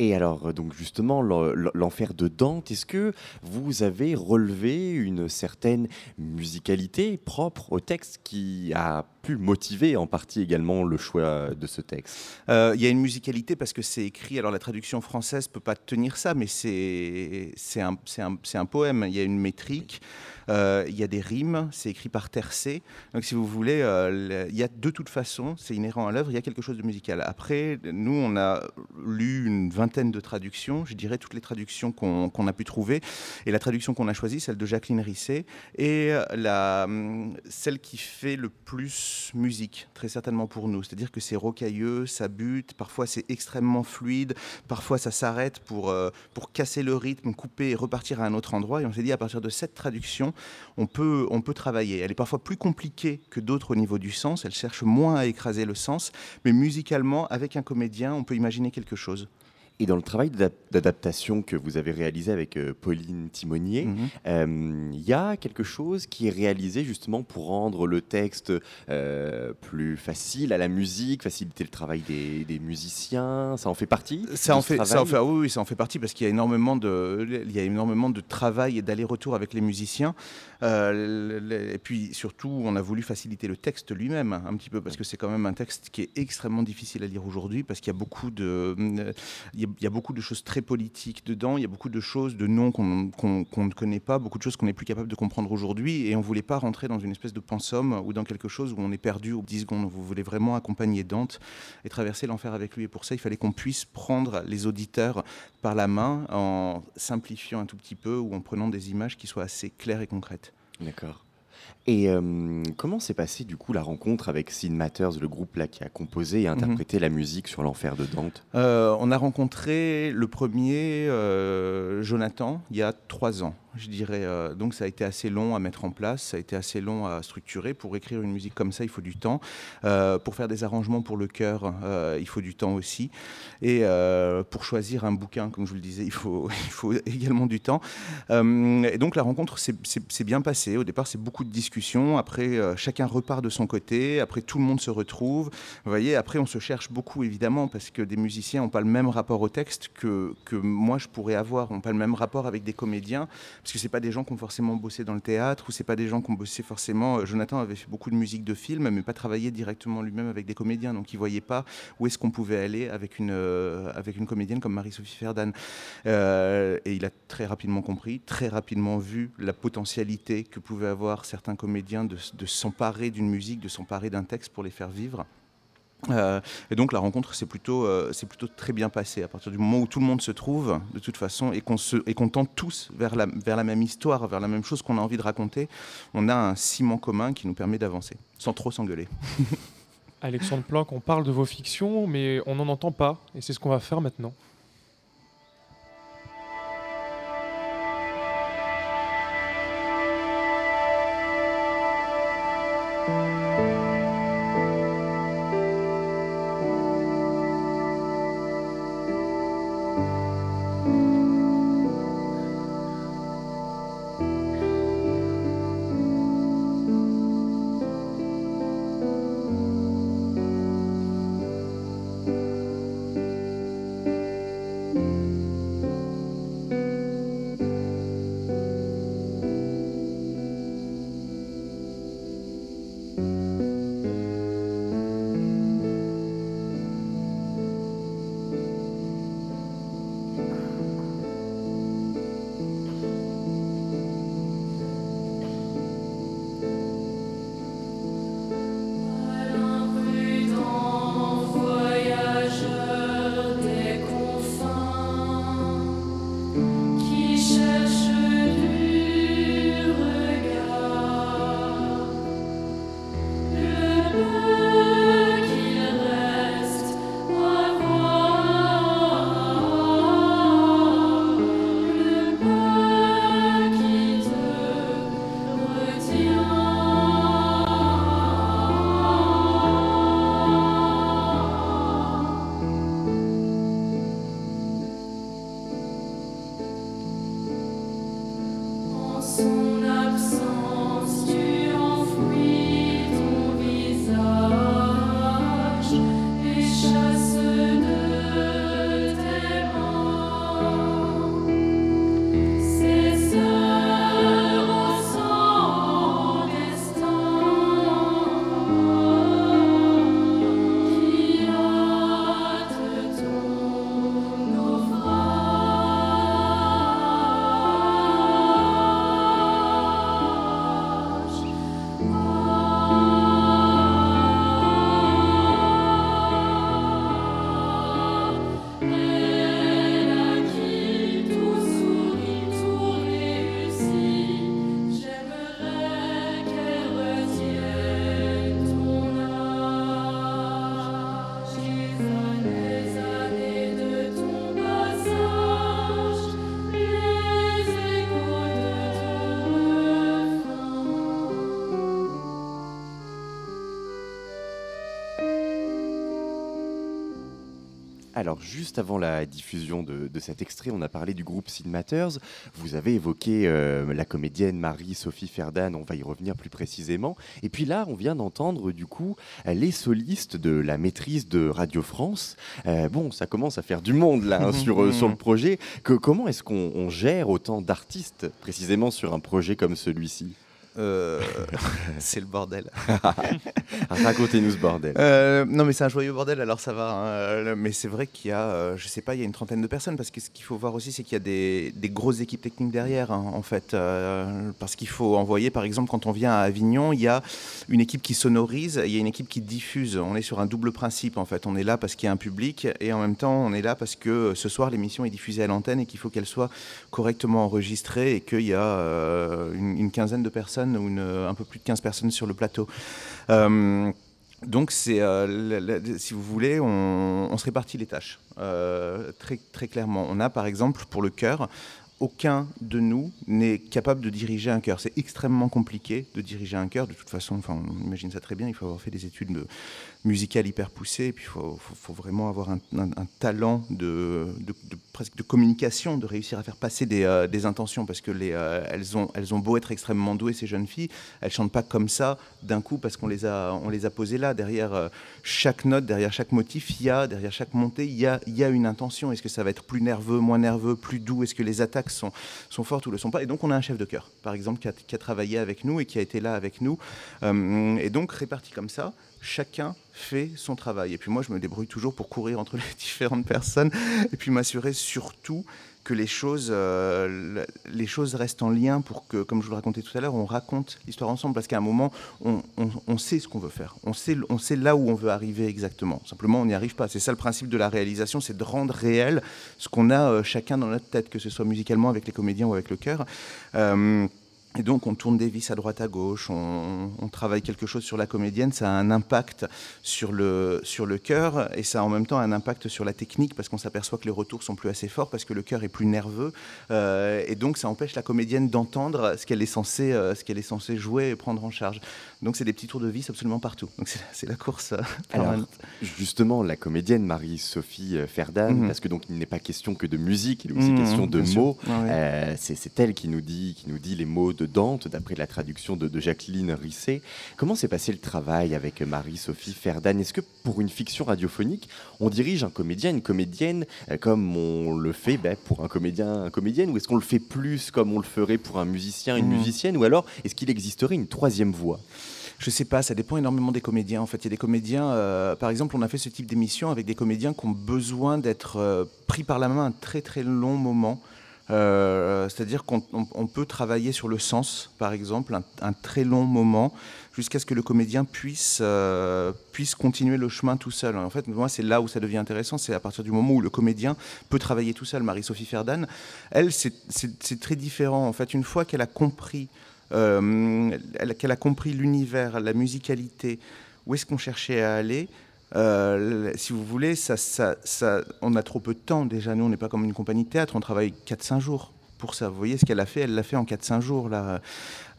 P: Et alors, euh, donc justement, l'en- l'enfer de Dante, est-ce que vous avez relevé une certaine musicalité propre au texte qui a pu motiver en partie également le choix de ce texte
Q: Euh, Il y a une musicalité parce que c'est écrit. Alors la traduction française peut pas tenir ça, mais c'est un, poème. Il y a une métrique, euh, il y a des rimes. C'est écrit par tercé. Donc si vous voulez, euh, il y a de toute façon, c'est inhérent à l'œuvre. Il y a quelque chose de musical. Après, nous, on a lu une vingtaine de traductions. Je dirais toutes les traductions qu'on a pu trouver. Et la traduction qu'on a choisie, celle de Jacqueline Risset, et hum, celle qui fait le plus musique, très certainement pour nous. C'est-à-dire que c'est rocailleux, ça bute, parfois c'est extrêmement fluide, parfois ça s'arrête pour, euh, pour casser le rythme, couper et repartir à un autre endroit. Et on s'est dit, à partir de cette traduction, on peut, on peut travailler. Elle est parfois plus compliquée que d'autres au niveau du sens, elle cherche moins à écraser le sens, mais musicalement, avec un comédien, on peut imaginer quelque chose.
P: Et dans le travail d'adap- d'adaptation que vous avez réalisé avec euh, Pauline Timonier,
Q: Mhm.
P: euh, il y a quelque chose qui est réalisé justement pour rendre le texte euh, plus facile à la musique, faciliter le travail des, des musiciens? Ça en fait partie
Q: Ça en fait, ça en
P: travail?
Q: fait, ah oui, oui, ça en fait partie parce qu'il y a énormément de, il y a énormément de travail et d'aller-retour avec les musiciens. Et puis surtout, on a voulu faciliter le texte lui-même un petit peu parce que c'est quand même un texte qui est extrêmement difficile à lire aujourd'hui parce qu'il y a beaucoup de, il y a, il y a beaucoup de choses très politiques dedans. Il y a beaucoup de choses, de noms qu'on ne connaît pas, beaucoup de choses qu'on n'est plus capable de comprendre aujourd'hui. Et on voulait pas rentrer dans une espèce de pensum ou dans quelque chose où on est perdu au 10 secondes. Vous voulez vraiment accompagner Dante et traverser l'enfer avec lui. Et pour ça, il fallait qu'on puisse prendre les auditeurs par la main en simplifiant un tout petit peu ou en prenant des images qui soient assez claires et concrètes.
P: D'accord. Et euh, comment s'est passée du coup la rencontre avec Sin Matters, le groupe là qui a composé et interprété la musique sur l'enfer de Dante?
Q: Euh, on a rencontré le premier, euh, Jonathan, il y a trois ans, je dirais. euh, donc ça a été assez long à mettre en place, ça a été assez long à structurer. Pour écrire une musique comme ça, il faut du temps. Euh, pour faire des arrangements pour le chœur, euh, il faut du temps aussi. Et euh, pour choisir un bouquin, comme je vous le disais, il faut, [laughs] également du temps. Et donc la rencontre s'est- bien passée. Au départ, c'est beaucoup de discussions. Après, chacun repart de son côté. Après, tout le monde se retrouve. Vous voyez, après, on se cherche beaucoup, évidemment, parce que des musiciens n'ont pas le même rapport au texte que, que moi, je pourrais avoir. n'ont pas le même rapport avec des comédiens, parce que c'est pas des gens qui ont forcément bossé dans le théâtre, ou c'est pas des gens qui ont bossé forcément... euh, Jonathan avait fait beaucoup de musique de film, mais pas travaillé directement lui-même avec des comédiens, donc il voyait pas où est-ce qu'on pouvait aller avec une, euh, avec une comédienne comme Marie-Sophie Ferdan. Euh, et il a très rapidement compris, très rapidement vu la potentialité que pouvaient avoir certains comédiens de, de s'emparer d'une musique, de s'emparer d'un texte pour les faire vivre. Euh, et donc la rencontre s'est plutôt, euh, plutôt très bien passée à partir du moment où tout le monde se trouve de toute façon et qu'on qu'on tend tous vers la, vers la même histoire, vers la même chose qu'on a envie de raconter. On a un ciment commun qui nous permet d'avancer sans trop s'engueuler. [laughs]
R: Alexandre Planck, on parle de vos fictions, mais on n'en entend pas, et c'est ce qu'on va faire maintenant.
P: Alors, juste avant la diffusion de, cet extrait, on a parlé du groupe Sin Matters. Vous avez évoqué euh, la comédienne Marie-Sophie Ferdan, on va y revenir plus précisément. Et puis là, on vient d'entendre du coup les solistes de la maîtrise de Radio France. Euh, bon, ça commence à faire du monde là hein, sur, euh, sur le projet. Que, comment est-ce qu'on on gère autant d'artistes précisément sur un projet comme celui-ci?
Q: Euh, [laughs] c'est le bordel. [laughs]
P: Racontez-nous ce bordel.
Q: Euh, non, mais c'est un joyeux bordel, alors ça va. hein. Mais c'est vrai qu'il y a, euh, je sais pas, il y a une trentaine de personnes, parce que ce qu'il faut voir aussi, c'est qu'il y a des, des grosses équipes techniques derrière, hein, en fait. Euh, parce qu'il faut envoyer, par exemple, quand on vient à Avignon, il y a une équipe qui sonorise, il y a une équipe qui diffuse. On est sur un double principe, en fait. On est là parce qu'il y a un public, et en même temps, on est là parce que ce soir, l'émission est diffusée à l'antenne et qu'il faut qu'elle soit correctement enregistrée et qu'il y a une, une quinzaine de personnes ou une, un peu plus de 15 personnes sur le plateau. Euh, donc, euh, si vous voulez, on, se répartit les tâches euh, très, très clairement. On a, par exemple, pour le chœur, aucun de nous n'est capable de diriger un chœur. C'est extrêmement compliqué de diriger un chœur. De toute façon, enfin, on imagine ça très bien. Il faut avoir fait des études de- musicales hyper poussées. Et puis, il faut, faut- vraiment avoir un, talent de, presque de communication, de réussir à faire passer des, euh, intentions. Parce que les, euh, elles, ont, elles ont beau être extrêmement douées, ces jeunes filles, elles chantent pas comme ça d'un coup parce qu'on les a, on les a posées là. Derrière euh, chaque note, derrière chaque motif, il y a, derrière chaque montée, il y a, y a une intention. Est-ce que ça va être plus nerveux, moins nerveux, plus doux? Est-ce que les attaques sont, sont fortes ou le sont pas? Et donc, on a un chef de chœur, par exemple, qui a, travaillé avec nous et qui a été là avec nous. Et donc, réparti comme ça, chacun fait son travail. Et puis moi, je me débrouille toujours pour courir entre [laughs] les différentes personnes et puis m'assurer surtout que les choses, euh, le- les choses restent en lien pour que, comme je vous le racontais tout à l'heure, on raconte l'histoire ensemble. Parce qu'à un moment, on, on- on sait ce qu'on veut faire. On sait, on sait là où on veut arriver exactement. Simplement, on n'y arrive pas. C'est ça le principe de la réalisation, c'est de rendre réel ce qu'on a euh, chacun dans notre tête, que ce soit musicalement avec les comédiens ou avec le cœur. Euh, et donc, on tourne des vis à droite à gauche, on, travaille quelque chose sur la comédienne, ça a un impact sur le, sur le cœur, et ça a en même temps un impact sur la technique, parce qu'on s'aperçoit que les retours sont plus assez forts, parce que le cœur est plus nerveux, euh, et donc ça empêche la comédienne d'entendre ce qu'elle est, euh, ce qu'elle est censée jouer et prendre en charge. Donc, c'est des petits tours de vis absolument partout. Donc, c'est, la course. euh, [laughs]
P: Alors,
Q: permanente.
P: justement, la comédienne Marie-Sophie euh, Ferdan,
Q: Mhm.
P: parce que donc il n'est pas question que de musique, il est aussi
Q: Mhm,
P: question de mots. Euh, c'est, c'est elle qui nous dit, qui nous dit les mots de Dante, d'après la traduction de, de Jacqueline Risset. Comment s'est passé le travail avec Marie-Sophie Ferdan? Est-ce que pour une fiction radiophonique, on dirige un comédien, une comédienne, euh, comme on le fait ben, pour un comédien, un comédienne, ou est-ce qu'on le fait plus comme on le ferait pour un musicien, une
Q: Mhm.
P: musicienne, ou alors est-ce qu'il existerait une troisième voix
Q: Je sais pas, ça dépend énormément des comédiens. En fait, il y a des comédiens, euh, par exemple, on a fait ce type d'émission avec des comédiens qui ont besoin d'être euh, pris par la main un très très long moment. Euh, C'est-à-dire qu'on on- on peut travailler sur le sens, par exemple, un, très long moment, jusqu'à ce que le comédien puisse, euh, puisse continuer le chemin tout seul. En fait, moi, c'est là où ça devient intéressant, c'est à partir du moment où le comédien peut travailler tout seul. Marie-Sophie Ferdan, elle, c'est- très différent. En fait, une fois qu'elle a compris euh, elle- qu'elle a compris l'univers, la musicalité, où est-ce qu'on cherchait à aller. Euh, si vous voulez, ça, ça, ça- on a trop peu de temps déjà. Nous, on n'est pas comme une compagnie de théâtre, on travaille 4-5 jours pour ça. Vous voyez ce qu'elle a fait? Elle l'a fait en 4-5 jours. Là.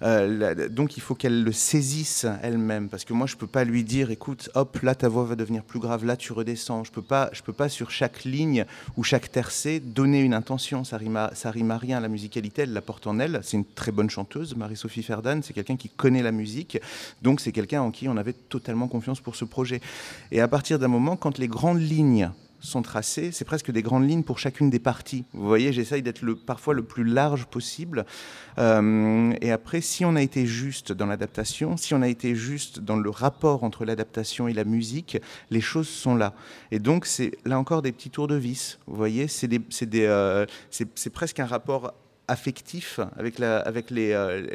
Q: Euh, donc il faut qu'elle le saisisse elle-même. Parce que moi, je ne peux pas lui dire, écoute, hop, là, ta voix va devenir plus grave, là, tu redescends. Je ne peux, pas- je peux pas, sur chaque ligne ou chaque tercé, donner une intention. Ça rime à, rime à rien. La musicalité, elle la porte en elle. C'est une très bonne chanteuse, Marie-Sophie Ferdan. C'est quelqu'un qui connaît la musique. Donc c'est quelqu'un en qui on avait totalement confiance pour ce projet. Et à partir d'un moment, quand les grandes lignes sont tracées, c'est presque des grandes lignes pour chacune des parties. Vous voyez, j'essaye d'être le, parfois le plus large possible. Euh, et après, si on a été juste dans l'adaptation, si on a été juste dans le rapport entre l'adaptation et la musique, les choses sont là. Et donc, c'est là encore des petits tours de vis. Vous voyez, c'est euh, presque un rapport affectif avec, euh,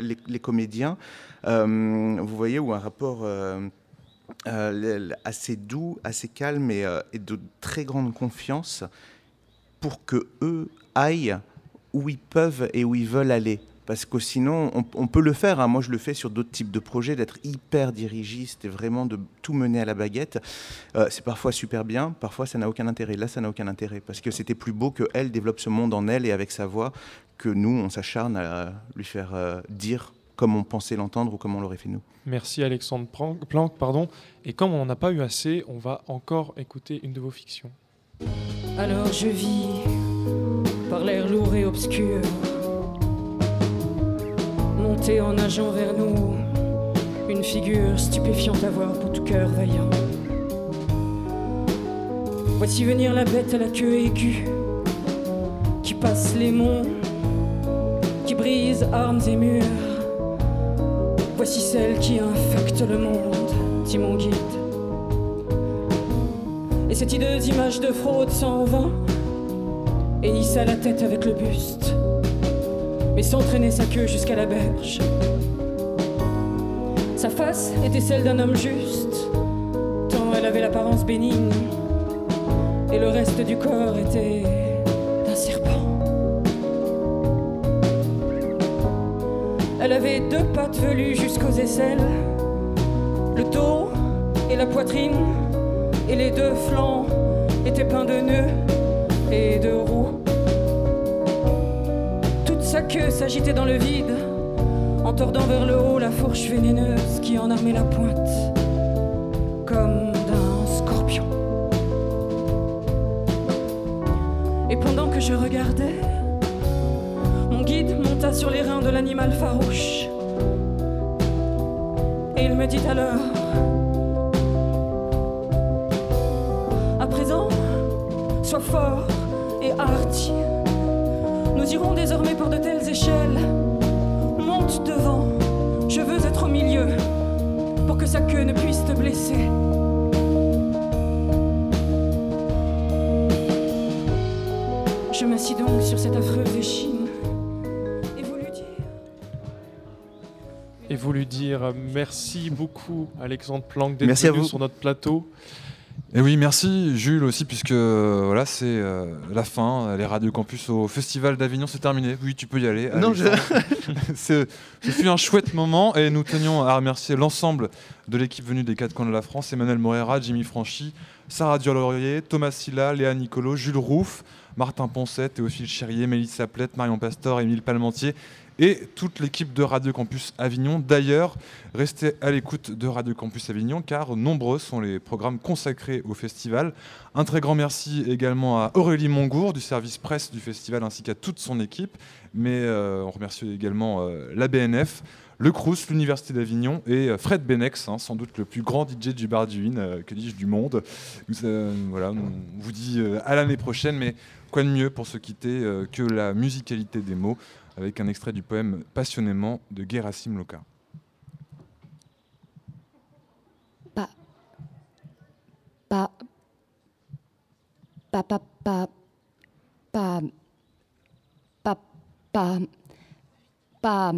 Q: les, les comédiens. Vous voyez, ou un rapport... euh, assez doux, assez calme et, euh, et de très grande confiance pour que eux aillent où ils peuvent et où ils veulent aller. Parce que sinon, on, peut le faire. hein. Moi, je le fais sur d'autres types de projets, d'être hyper dirigiste et vraiment de tout mener à la baguette. Euh, c'est parfois super bien, parfois ça n'a aucun intérêt. Là, ça n'a aucun intérêt parce que c'était plus beau que elle développe ce monde en elle et avec sa voix que nous, on s'acharne à lui faire dire comme on pensait l'entendre ou comme on l'aurait fait nous.
B: Merci Alexandre Planck, pardon. Et comme on n'en a pas eu assez, on va encore écouter une de vos fictions.
S: Alors je vis par l'air lourd et obscur, monter en nageant vers nous, une figure stupéfiante à voir pour tout cœur vaillant. Voici venir la bête à la queue aiguë, qui passe les monts, qui brise armes et murs. Voici celle qui infecte le monde, dit mon guide. Et cette hideuse image de fraude s'en vint et hissa la tête avec le buste, mais sans traîner sa queue jusqu'à la berge. Sa face était celle d'un homme juste, tant elle avait l'apparence bénigne, et le reste du corps était Elle avait deux pattes velues jusqu'aux aisselles, le dos et la poitrine, et les deux flancs étaient pleins de nœuds et de roues. Toute sa queue s'agitait dans le vide, en tordant vers le haut la fourche vénéneuse qui en armait la pointe, À présent, sois fort et hardi. Nous irons désormais par de telles échelles. Monte devant, je veux être au milieu, pour que sa queue ne puisse te blesser. Je m'assis donc sur sur cette affreuse échine voulu dire
B: merci beaucoup Alexandre Planck d'être
Q: Merci à
B: venu
Q: vous.
B: sur notre plateau.
F: Et oui, merci Jules aussi, puisque euh, voilà, c'est euh, la fin. Les Radio Campus au Festival d'Avignon, c'est terminé. Oui, tu peux y aller.
Q: Non, je- [laughs]
F: Ce fut un chouette moment et nous tenions à remercier l'ensemble de l'équipe venue des quatre coins de la France Emmanuel Morera, Jimmy Franchi, Sarah Dior-Laurier, Thomas Silla, Léa Nicolo, Jules Rouff, Martin Poncet, Théophile Chérier, Mélissa Plette, Marion Pastor, Émile Palmentier et toute l'équipe de Radio Campus Avignon. D'ailleurs, restez à l'écoute de Radio Campus Avignon car nombreux sont les programmes consacrés au festival. Un très grand merci également à Aurélie Mongour du service presse du festival ainsi qu'à toute son équipe. Mais euh, on remercie également euh, la BNF, le Crous, l'Université d'Avignon et euh, Fred Benex, hein, sans doute le plus grand DJ du bar du que dis-je, du monde. Voilà, on vous dit à l'année prochaine, mais quoi de mieux pour se quitter que la musicalité des mots avec un extrait du poème Passionnément de Gerasim Loka.
E: Pa. Pa. Pa. Pa. Pa. Pa. Pa. Pa. Pa.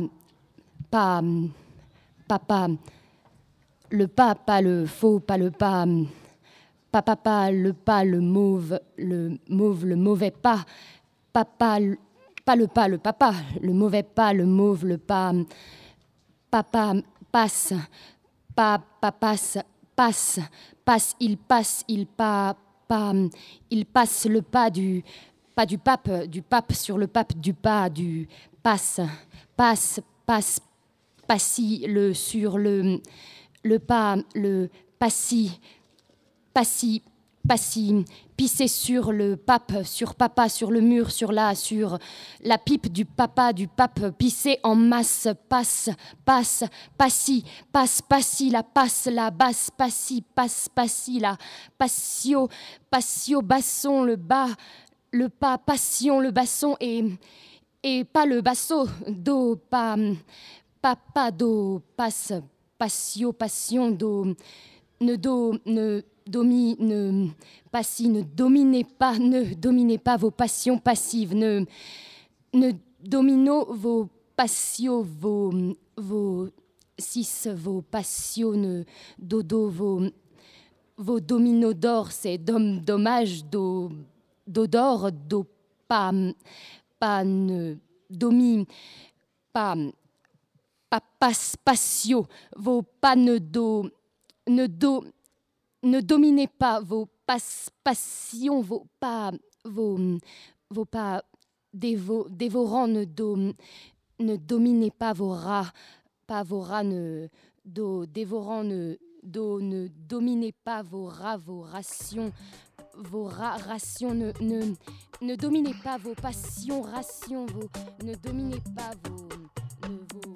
E: Pa. Pa. Pa. Le pas, pas le faux, pas le pas. Pas, pas, pas, le pas, le mauve, le mauve, le mauvais pas. Papa, le- pas le pas, le papa. Le mauvais pas, le mauve, le pas. Papa passe, pas, pas passe, passe, passe, il passe, il pas, pas, il passe le pas du, pas du pape, du pape sur le pape, du pas, du passe, passe, passe, passi, le sur le, le pas, le passi, passi, passi, pisser sur le pape, sur papa, sur le mur, sur la, sur la pipe du papa, du pape, pisser en masse, passe, passe, passi, passe, passi, la passe, la basse, passi, passe, passi, la passio, passio, basson, le bas, le pas, passion, le basson et, et pas le basso, do, pas, pas, do, passe, passio, passion, do, ne do, ne domi, ne passi, ne dominez pas, ne dominez pas vos passions passives, ne, ne domino vos passions, vos, vos six, vos passions, dodo, vos, vos dominos d'or, c'est dom, dommage, do, d'or, do, pas, pas, ne, domi, pas, pas, pas, vos pas ne do, ne do, ne dominez pas vos pas, passions, vos pas, vos, pas dévo, dévorants, ne, ne dominez pas vos rats, pas vos rats, ne, do, dévorants, ne, do, ne dominez pas vos rats, vos rations, vos ra- rations, ne, ne, ne dominez pas vos passions, rations, vos, ne dominez pas vos